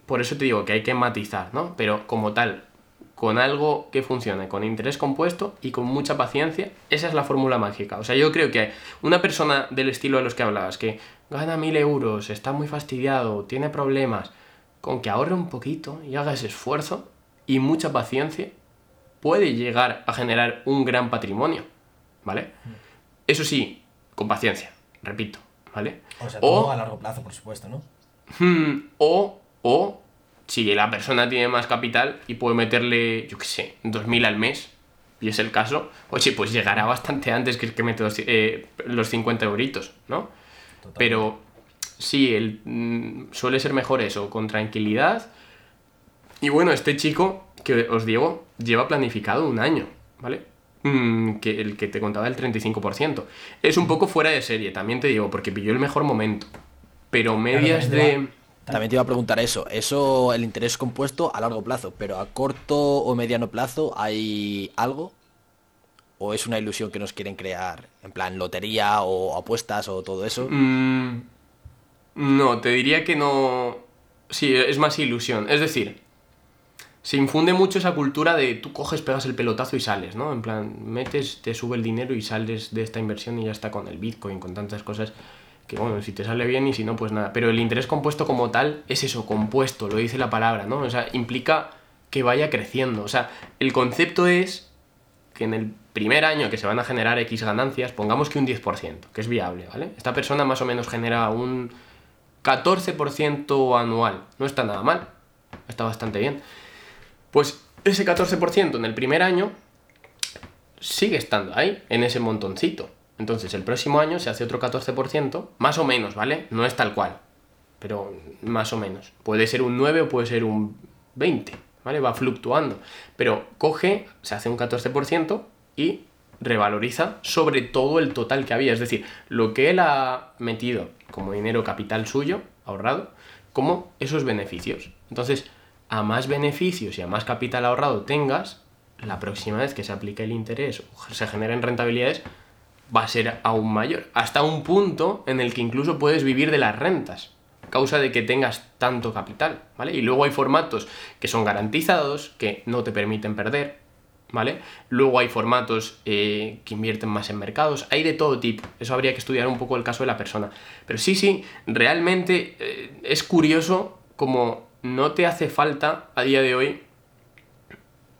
por eso te digo que hay que matizar, ¿no? Pero como tal, con algo que funcione con interés compuesto y con mucha paciencia, esa es la fórmula mágica. O sea, yo creo que una persona del estilo de los que hablabas, que gana mil euros, está muy fastidiado, tiene problemas, con que ahorre un poquito y haga ese esfuerzo y mucha paciencia, puede llegar a generar un gran patrimonio, ¿vale? Eso sí, con paciencia, repito, ¿vale? O sea, todo a largo plazo, por supuesto, ¿no? Hmm, o, o si la persona tiene más capital y puede meterle, yo qué sé, 2.000 al mes, y es el caso, oye, pues llegará bastante antes que el que mete los, 50 eh, euritos, ¿no? Pero sí, el, mm, suele ser mejor eso, con tranquilidad. Y bueno, este chico que os digo, lleva planificado un año, ¿vale? Mm, que el que te contaba el 35%. Es un poco fuera de serie, también te digo, porque pilló el mejor momento. Pero medias de... También te iba a preguntar eso, eso el interés compuesto a largo plazo, pero a corto o mediano plazo hay algo o es una ilusión que nos quieren crear, en plan lotería o apuestas o todo eso. Mm, no, te diría que no. Sí, es más ilusión. Es decir, se infunde mucho esa cultura de tú coges, pegas el pelotazo y sales, ¿no? En plan, metes, te sube el dinero y sales de esta inversión y ya está con el Bitcoin, con tantas cosas que bueno, si te sale bien y si no, pues nada. Pero el interés compuesto como tal es eso, compuesto, lo dice la palabra, ¿no? O sea, implica que vaya creciendo. O sea, el concepto es que en el primer año que se van a generar X ganancias, pongamos que un 10%, que es viable, ¿vale? Esta persona más o menos genera un 14% anual. No está nada mal, está bastante bien. Pues ese 14% en el primer año sigue estando ahí, en ese montoncito. Entonces el próximo año se hace otro 14%, más o menos, ¿vale? No es tal cual, pero más o menos. Puede ser un 9 o puede ser un 20, ¿vale? Va fluctuando. Pero coge, se hace un 14% y revaloriza sobre todo el total que había. Es decir, lo que él ha metido como dinero capital suyo, ahorrado, como esos beneficios. Entonces, a más beneficios y a más capital ahorrado tengas, la próxima vez que se aplique el interés o se generen rentabilidades, va a ser aún mayor, hasta un punto en el que incluso puedes vivir de las rentas, a causa de que tengas tanto capital, ¿vale? Y luego hay formatos que son garantizados, que no te permiten perder, ¿vale? Luego hay formatos eh, que invierten más en mercados, hay de todo tipo, eso habría que estudiar un poco el caso de la persona. Pero sí, sí, realmente eh, es curioso como no te hace falta a día de hoy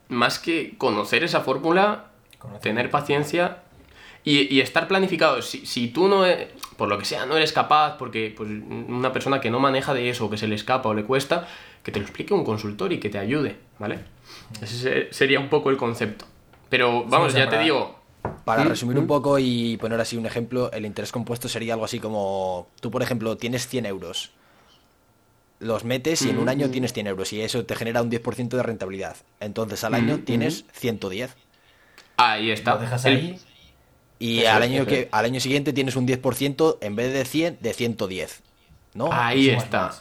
más que conocer esa fórmula, tener paciencia y, estar planificado. Si, si tú no, por lo que sea, no eres capaz, porque pues, una persona que no maneja de eso, que se le escapa o le cuesta, que te lo explique un consultor y que te ayude, ¿vale? Ese sería un poco el concepto. Pero vamos, ya te digo. Para resumir un poco y poner así un ejemplo, el interés compuesto sería algo así como, tú por ejemplo tienes 100 euros, los metes y en un año tienes 100 euros y eso te genera un 10% de rentabilidad. Entonces al año tienes 110. Ahí está. Lo dejas ahí y al, año que, al año siguiente tienes un 10% en vez de 100, de 110. ¿no? Ahí está.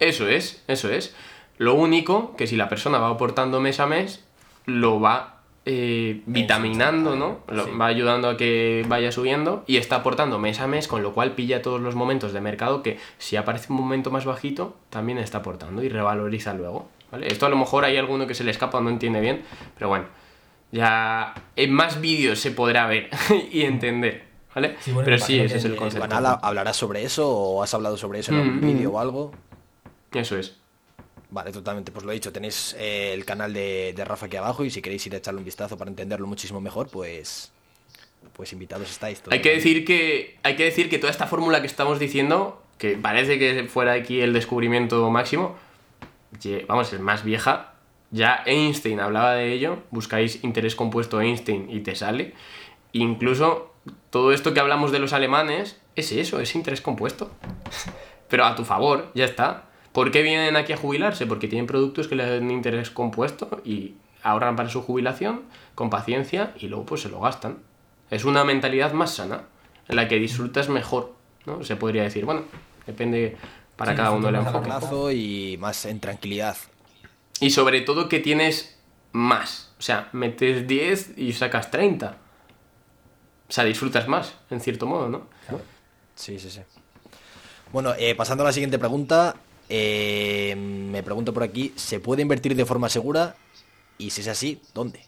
Eso es, eso es. Lo único que si la persona va aportando mes a mes, lo va eh, vitaminando, ¿no? Lo- Sí. Va ayudando a que vaya subiendo y está aportando mes a mes, con lo cual pilla todos los momentos de mercado que si aparece un momento más bajito, también está aportando y revaloriza luego. ¿vale? Esto a lo mejor hay alguno que se le escapa o no entiende bien, pero bueno, ya en más vídeos se podrá ver y entender, ¿vale? Sí, bueno, pero sí, ese es el en el ¿El concepto. canal hablarás sobre eso o has hablado sobre eso en algún Mm. vídeo o algo? Eso es. Vale, totalmente, pues lo he dicho, tenéis eh, el canal de, de Rafa aquí abajo y si queréis ir a echarle un vistazo para entenderlo muchísimo mejor, pues pues invitados estáis. Hay que decir que hay que decir que toda esta fórmula que estamos diciendo, que parece que fuera aquí el descubrimiento máximo, vamos, es más vieja. Ya Einstein hablaba de ello, buscáis interés compuesto Einstein y te sale. Incluso todo esto que hablamos de los alemanes es eso, es interés compuesto. Pero a tu favor, ya está. ¿Por qué vienen aquí a jubilarse? Porque tienen productos que les dan interés compuesto y ahorran para su jubilación con paciencia y luego pues se lo gastan. Es una mentalidad más sana, en la que disfrutas mejor, ¿no? Se podría decir, bueno, depende para Sí, cada uno el enfoque. y más en tranquilidad. Y sobre todo que tienes más. O sea, metes 10 y sacas 30. O sea, disfrutas más, en cierto modo, ¿no? Sí, sí, sí. Bueno, eh, pasando a la siguiente pregunta, eh, me pregunto por aquí, ¿se puede invertir de forma segura? Y si es así, ¿dónde?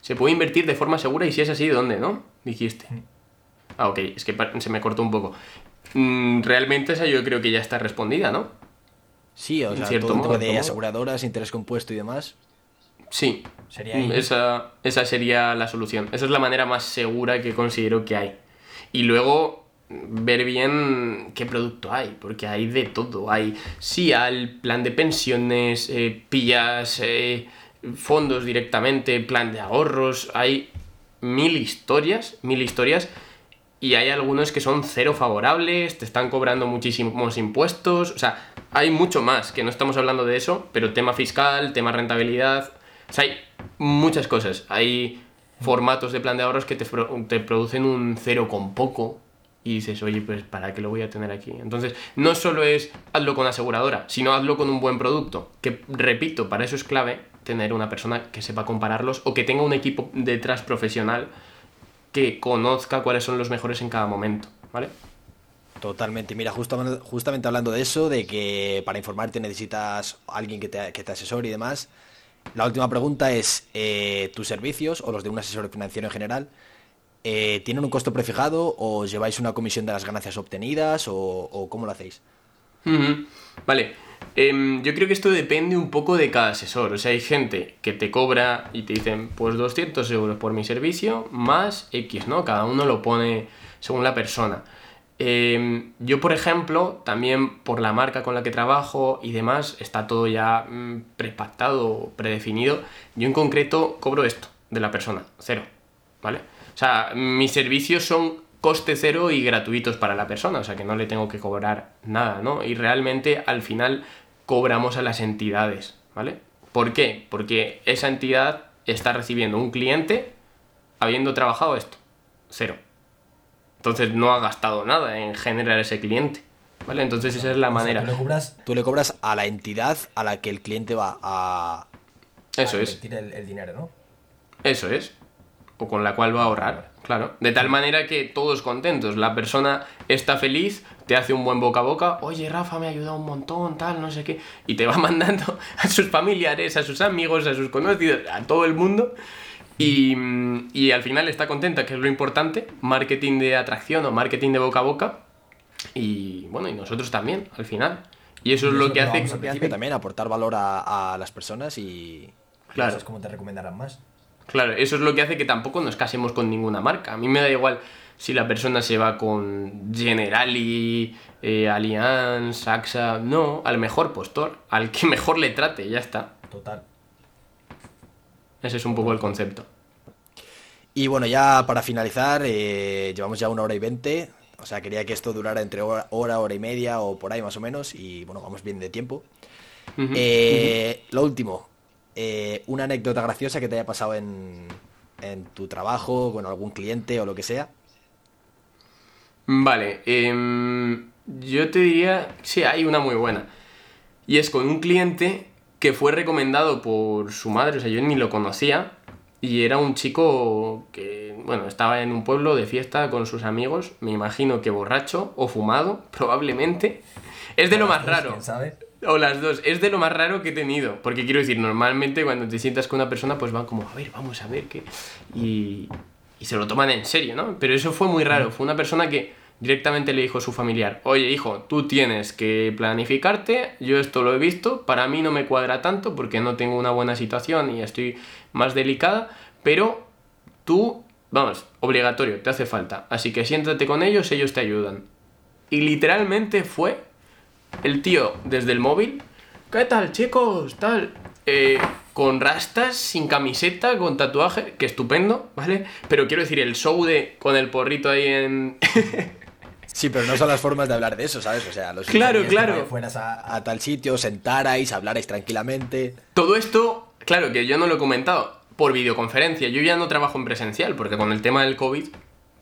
Se puede invertir de forma segura y si es así, ¿dónde, no? Dijiste. Ah, ok, es que se me cortó un poco. Mm, Realmente esa yo creo que ya está respondida, ¿no? Sí, o sea, cierto todo el tema modo, de aseguradoras, interés compuesto y demás. Sí. Sería ahí. Esa, esa sería la solución. Esa es la manera más segura que considero que hay. Y luego ver bien qué producto hay, porque hay de todo. Hay SIAL, plan de pensiones, eh, pillas, eh, fondos directamente, plan de ahorros. Hay mil historias, mil historias. Y hay algunos que son cero favorables, te están cobrando muchísimos impuestos. O sea, hay mucho más, que no estamos hablando de eso, pero tema fiscal, tema rentabilidad. O sea, hay muchas cosas. Hay formatos de plan de ahorros que te, te producen un cero con poco. Y dices, oye, pues ¿para qué lo voy a tener aquí? Entonces, no solo es hazlo con aseguradora, sino hazlo con un buen producto. Que, repito, para eso es clave tener una persona que sepa compararlos o que tenga un equipo detrás profesional que conozca cuáles son los mejores en cada momento, ¿vale? Totalmente. Mira, justamente, justamente hablando de eso, de que para informarte necesitas alguien que te, que asesore y demás. La última pregunta es, eh, ¿tus servicios o los de un asesor financiero en general eh, tienen un costo prefijado o lleváis una comisión de las ganancias obtenidas o, cómo lo hacéis? Vale, em, yo creo que esto depende un poco de cada asesor. O sea, hay gente que te cobra y te dicen, pues 200 euros por mi servicio más X, ¿no? Cada uno lo pone según la persona. Em, yo, por ejemplo, también por la marca con la que trabajo y demás, está todo ya mm, prepactado, predefinido. Yo en concreto cobro esto de la persona, cero, ¿vale? O sea, mis servicios son coste cero y gratuitos para la persona, o sea que no le tengo que cobrar nada, ¿no? Y realmente al final cobramos a las entidades, ¿vale? ¿Por qué? Porque esa entidad está recibiendo un cliente habiendo trabajado esto, cero. Entonces no ha gastado nada en generar ese cliente, ¿vale? Entonces esa es la O sea, manera. tú le cobras Tú le cobras a la entidad a la que el cliente va a... Eso a es. el dinero, ¿no? Eso es. O con la cual va a ahorrar, claro. De tal manera que todos contentos. La persona está feliz, te hace un buen boca a boca. Oye, Rafa, me ha ayudado un montón, tal, no sé qué. Y te va mandando a sus familiares, a sus amigos, a sus conocidos, a todo el mundo. Y, y al final está contenta, que es lo importante. Marketing de atracción o marketing de boca a boca. Y bueno, y nosotros también, al final. Y eso es Y lo eso que lo hace... vamos a que hace también aportar valor a, a las personas y... Claro. Es como te recomendarán más. Claro, eso es lo que hace que tampoco nos casemos con ninguna marca. A mí me da igual si la persona se va con Generali, eh, Allianz, AXA. No, al mejor postor, al que mejor le trate, ya está. Total. Ese es un poco el concepto. Y bueno, ya para finalizar, eh, llevamos ya una hora y veinte. O sea, quería que esto durara entre hora, hora, hora y media o por ahí más o menos. Y bueno, vamos bien de tiempo. Eh, Lo último, eh, una anécdota graciosa que te haya pasado en, en tu trabajo, con algún cliente o lo que sea. Vale, em, yo te diría, sí, hay una muy buena. Y es con un cliente que fue recomendado por su madre, o sea, yo ni lo conocía. y era un chico que, bueno, estaba en un pueblo de fiesta con sus amigos, me imagino que borracho o fumado, probablemente. Es de lo más raro. O las dos, es de lo más raro que he tenido. Porque quiero decir, normalmente cuando te sientas con una persona, pues van como, a ver, vamos a ver qué. Y, y se lo toman en serio, ¿no? Pero eso fue muy raro. Fue una persona que directamente le dijo a su familiar, oye hijo, tú tienes que planificarte, yo esto lo he visto, para mí no me cuadra tanto porque no tengo una buena situación y estoy más delicada, pero tú, vamos, obligatorio, te hace falta. Así que siéntate con ellos, ellos te ayudan. Y literalmente fue el tío desde el móvil, ¿qué tal chicos? Tal. Eh, con rastas, sin camiseta, con tatuaje, que estupendo, ¿vale? Pero quiero decir, el show de con el porrito ahí en... Sí, pero no son las formas de hablar de eso, ¿sabes? O sea, los Claro, es que claro. Fueras a, A tal sitio, sentarais, hablarais tranquilamente. Todo esto, claro que yo no lo he comentado, por videoconferencia. Yo ya no trabajo en presencial, porque con el tema del COVID,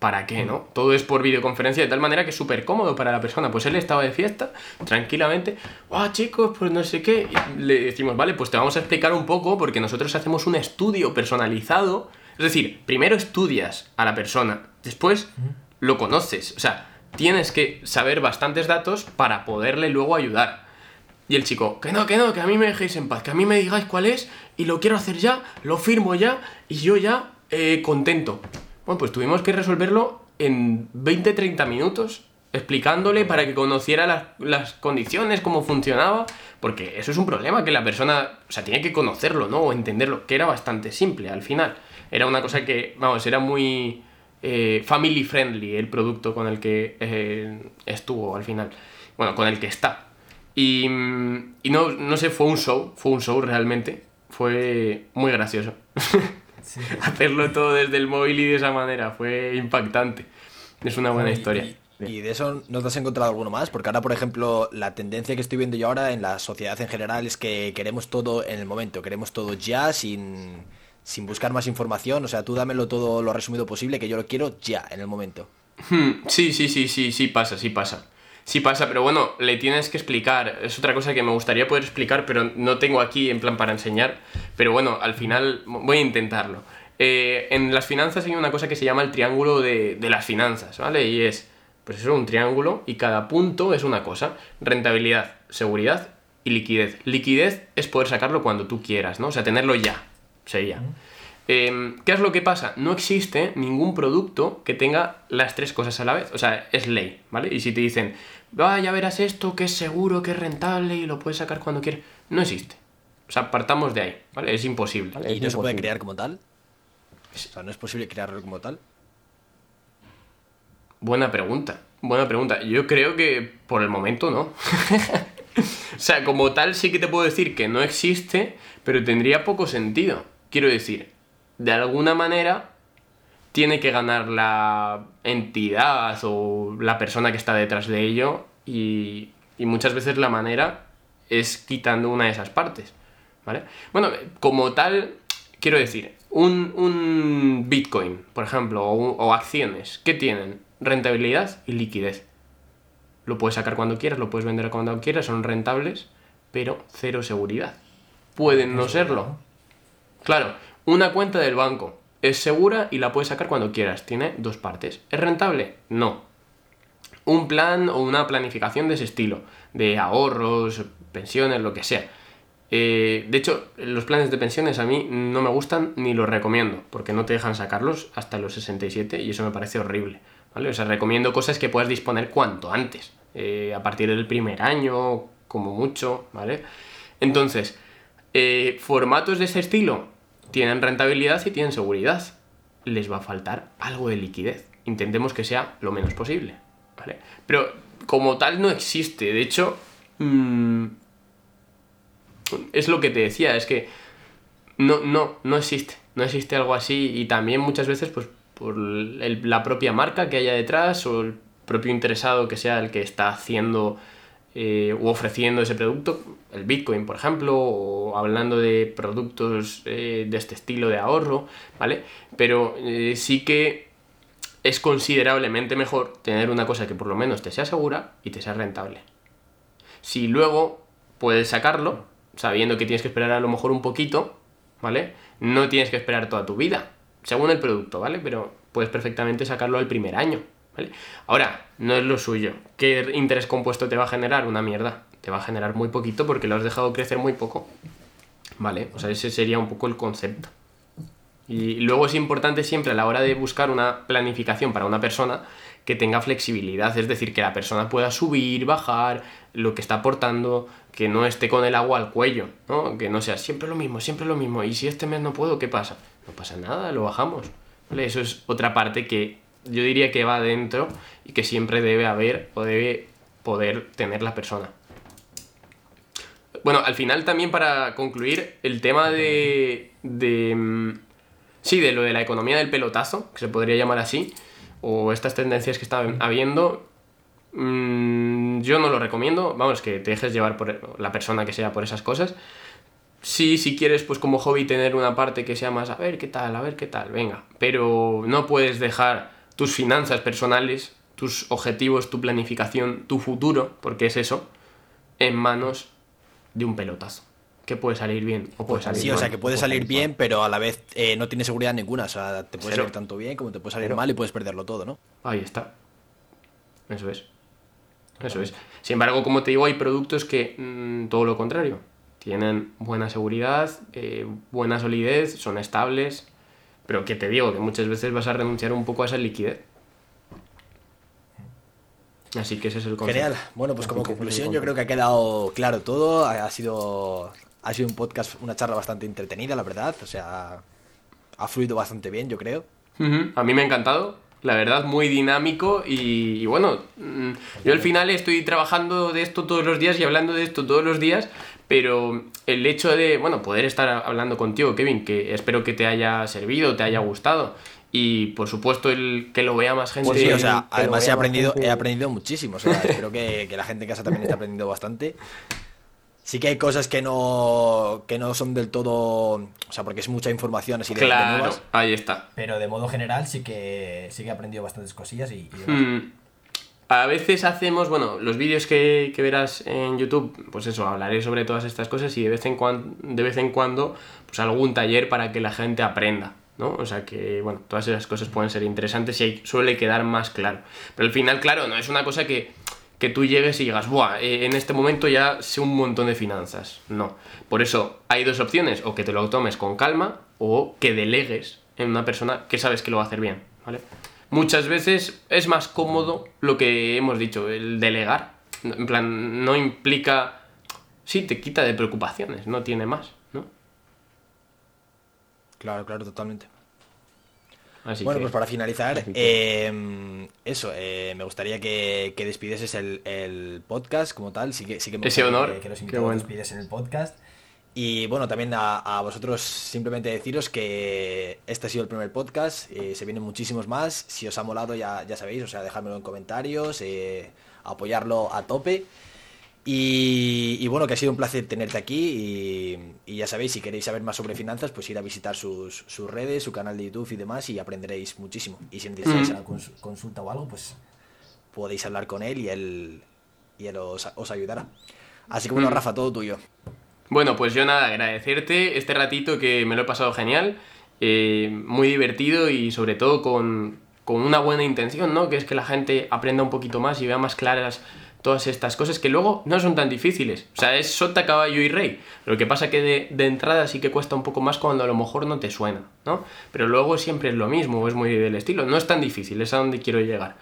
¿para qué, no? Todo es por videoconferencia, de tal manera que es súper cómodo para la persona. Pues él estaba de fiesta, tranquilamente. ¡Ah, chicos, pues no sé qué! Y le decimos, vale, pues te vamos a explicar un poco, porque nosotros hacemos un estudio personalizado. Es decir, primero estudias a la persona, después lo conoces. O sea, tienes que saber bastantes datos para poderle luego ayudar. Y el chico, que no, que no, que a mí me dejéis en paz, que a mí me digáis cuál es y lo quiero hacer ya, lo firmo ya y yo ya eh, contento. Bueno, pues tuvimos que resolverlo en 20-30 minutos, explicándole para que conociera las, las condiciones, cómo funcionaba, porque eso es un problema, que la persona, o sea, tiene que conocerlo, ¿no? O entenderlo, que era bastante simple al final. Era una cosa que, vamos, era muy eh, family friendly el producto con el que eh, estuvo al final. Bueno, con el que está. Y, mm, y no, no sé, fue un show, fue un show realmente. Fue muy gracioso. Sí. Hacerlo todo desde el móvil y de esa manera fue impactante. Es una buena Y- historia. Y, y de eso no te has encontrado alguno más, porque ahora, por ejemplo, la tendencia que estoy viendo yo ahora en la sociedad en general es que queremos todo en el momento, queremos todo ya, sin, sin buscar más información. O sea, tú dámelo todo lo resumido posible, que yo lo quiero ya, en el momento. Hmm, Sí, sí, sí, sí, sí pasa, sí pasa. Sí pasa, pero bueno, le tienes que explicar. Es otra cosa que me gustaría poder explicar, pero no tengo aquí en plan para enseñar. Pero bueno, al final voy a intentarlo. Eh, en las finanzas hay una cosa que se llama el triángulo de, las finanzas, ¿vale? Y es, pues eso, un triángulo y cada punto es una cosa. Rentabilidad, seguridad y liquidez. Liquidez es poder sacarlo cuando tú quieras, ¿no? O sea, tenerlo ya, sería. Eh, ¿Qué es lo que pasa? No existe ningún producto que tenga las tres cosas a la vez. O sea, es ley, ¿vale? Y si te dicen, ah, ya verás esto, que es seguro, que es rentable y lo puedes sacar cuando quieras. No existe. O sea, partamos de ahí, ¿vale? Es imposible. ¿Y no se puede crear como tal? O sea, no es posible crearlo como tal. Buena pregunta. Buena pregunta. Yo creo que por el momento no. o sea, como tal sí que te puedo decir que no existe, pero tendría poco sentido. Quiero decir, de alguna manera tiene que ganar la entidad o la persona que está detrás de ello y, y muchas veces la manera es quitando una de esas partes. ¿Vale? Bueno, como tal, quiero decir, un, un Bitcoin, por ejemplo, o, o acciones, ¿qué tienen? Rentabilidad y liquidez. Lo puedes sacar cuando quieras, lo puedes vender cuando quieras, son rentables, pero cero seguridad. Pueden no serlo. Claro, una cuenta del banco es segura y la puedes sacar cuando quieras. Tiene dos partes. ¿Es rentable? No. Un plan o una planificación de ese estilo, de ahorros, pensiones, lo que sea. Eh, de hecho, los planes de pensiones a mí no me gustan ni los recomiendo, porque no te dejan sacarlos hasta los 67 y eso me parece horrible. ¿vale? O sea, recomiendo cosas que puedas disponer cuanto antes, eh, a partir del primer año, como mucho, ¿vale? Entonces, eh, formatos de ese estilo tienen rentabilidad y tienen seguridad. Les va a faltar algo de liquidez. Intentemos que sea lo menos posible, ¿vale? Pero como tal no existe. De hecho, mm, es lo que te decía, es que no, no, no existe. No existe algo así y también muchas veces pues por la propia marca que haya detrás o el propio interesado que sea el que está haciendo eh, u ofreciendo ese producto, el Bitcoin por ejemplo, o hablando de productos eh, de este estilo de ahorro, ¿vale? Pero eh, sí que es considerablemente mejor tener una cosa que por lo menos te sea segura y te sea rentable. Si luego puedes sacarlo, sabiendo que tienes que esperar a lo mejor un poquito, ¿vale? no tienes que esperar toda tu vida, según el producto, ¿vale? Pero puedes perfectamente sacarlo al primer año, ¿vale? Ahora, no es lo suyo. ¿Qué interés compuesto te va a generar? Una mierda. Te va a generar muy poquito porque lo has dejado crecer muy poco. ¿Vale? O sea, ese sería un poco el concepto. Y luego es importante siempre a la hora de buscar una planificación para una persona que tenga flexibilidad, es decir, que la persona pueda subir, bajar, lo que está aportando, que no esté con el agua al cuello, ¿no? Que no sea siempre lo mismo, siempre lo mismo. Y si este mes no puedo, ¿qué pasa? No pasa nada, lo bajamos. ¿Vale? Eso es otra parte que yo diría que va dentro y que siempre debe haber o debe poder tener la persona. Bueno, al final también para concluir, el tema de, de... mm, Sí, de lo de la economía del pelotazo, que se podría llamar así, o estas tendencias que están habiendo, mm, yo no lo recomiendo, vamos, que te dejes llevar por la persona que sea por esas cosas. Sí, si quieres, pues como hobby tener una parte que sea más, a ver qué tal, a ver qué tal, venga. Pero no puedes dejar tus finanzas personales, tus objetivos, tu planificación, tu futuro, porque es eso, en manos de un pelotazo. Que puede salir bien o puede salir Sí, o sea mal. que puede salir bien, pero a la vez eh, no tiene seguridad ninguna. O sea, te puede Cero. salir tanto bien como te puede salir Cero. mal y puedes perderlo todo, ¿no? Ahí está. Eso es. Eso es. Sin embargo, como te digo, hay productos que mm, todo lo contrario. Tienen buena seguridad, eh, buena solidez, son estables, pero que te digo que muchas veces vas a renunciar un poco a esa liquidez. Así que ese es el concepto. Genial. Bueno, pues como conclusión yo creo que ha quedado claro todo. Ha sido, ha sido un podcast, una charla bastante entretenida, la verdad. O sea, ha fluido bastante bien, yo creo. A mí me ha encantado, la verdad, muy dinámico y, y bueno, mm, yo al final estoy trabajando de esto todos los días y hablando de esto todos los días, pero el hecho de, bueno, poder estar hablando contigo, Kevin, que espero que te haya servido, te haya gustado y por supuesto el que lo vea más gente. Pues sí, o sea, además he aprendido, he aprendido muchísimo. O sea, espero que, que la gente en casa también esté aprendiendo bastante. Sí que hay cosas que no, que no son del todo. O sea, porque es mucha información así de, de claro, nuevas. ahí está. Pero de modo general sí que sí que he aprendido bastantes cosillas y, y demás. Mm, A veces hacemos, bueno, los vídeos que, que verás en YouTube, pues eso, hablaré sobre todas estas cosas y de vez en cuando, de vez en cuando, pues algún taller para que la gente aprenda, ¿no? O sea que, bueno, todas esas cosas pueden ser interesantes y ahí suele quedar más claro. Pero al final, claro, no es una cosa que, que tú llegues y digas, buah, eh, en este momento ya sé un montón de finanzas. No. Por eso hay dos opciones, o que te lo tomes con calma o que delegues en una persona que sabes que lo va a hacer bien, ¿vale? Muchas veces es más cómodo lo que hemos dicho, el delegar. En plan, no implica... Sí, te quita de preocupaciones, no tiene más, ¿no? Claro, claro, totalmente. Así bueno, que... pues para finalizar, eh, eso, eh, me gustaría que, que despidieses el, el podcast como tal. Sí que, sí que me Ese gustaría honor. Que, que invitados bueno. despides en el podcast. Y bueno, también a, a vosotros simplemente deciros que este ha sido el primer podcast, eh, se vienen muchísimos más, si os ha molado ya, ya sabéis, o sea, dejádmelo en comentarios, eh, apoyarlo a tope. Y, y bueno, que ha sido un placer tenerte aquí y, y ya sabéis, si queréis saber más sobre finanzas, pues ir a visitar sus, sus redes, su canal de YouTube y demás y aprenderéis muchísimo. Y si necesitáis Mm. alguna cons- consulta o algo, pues podéis hablar con él y él, y él os, os ayudará. Así que bueno, Mm. Rafa, todo tuyo. Bueno, pues yo nada, agradecerte este ratito que me lo he pasado genial, eh, muy divertido y sobre todo con, con una buena intención, ¿no? Que es que la gente aprenda un poquito más y vea más claras todas estas cosas que luego no son tan difíciles. O sea, es sota, caballo y rey. Lo que pasa que de, de entrada sí que cuesta un poco más cuando a lo mejor no te suena, ¿no? Pero luego siempre es lo mismo, es muy del estilo. No es tan difícil, es a donde quiero llegar.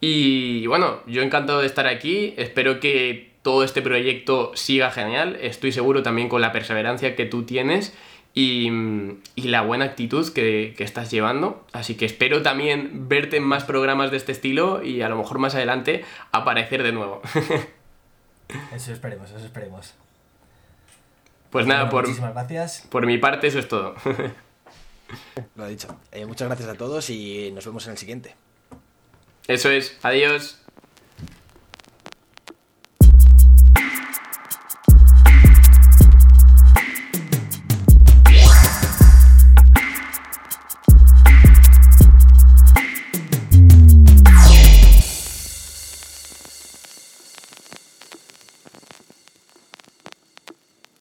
Y bueno, yo encantado de estar aquí, espero que todo este proyecto siga genial, estoy seguro también con la perseverancia que tú tienes y, y la buena actitud que, que estás llevando, así que espero también verte en más programas de este estilo y a lo mejor más adelante aparecer de nuevo. Eso esperemos, eso esperemos. pues nada, Bueno, por, Muchísimas gracias. por mi parte eso es todo. Lo he dicho. Eh, muchas gracias a todos y nos vemos en el siguiente. eso es, adiós. Thank you.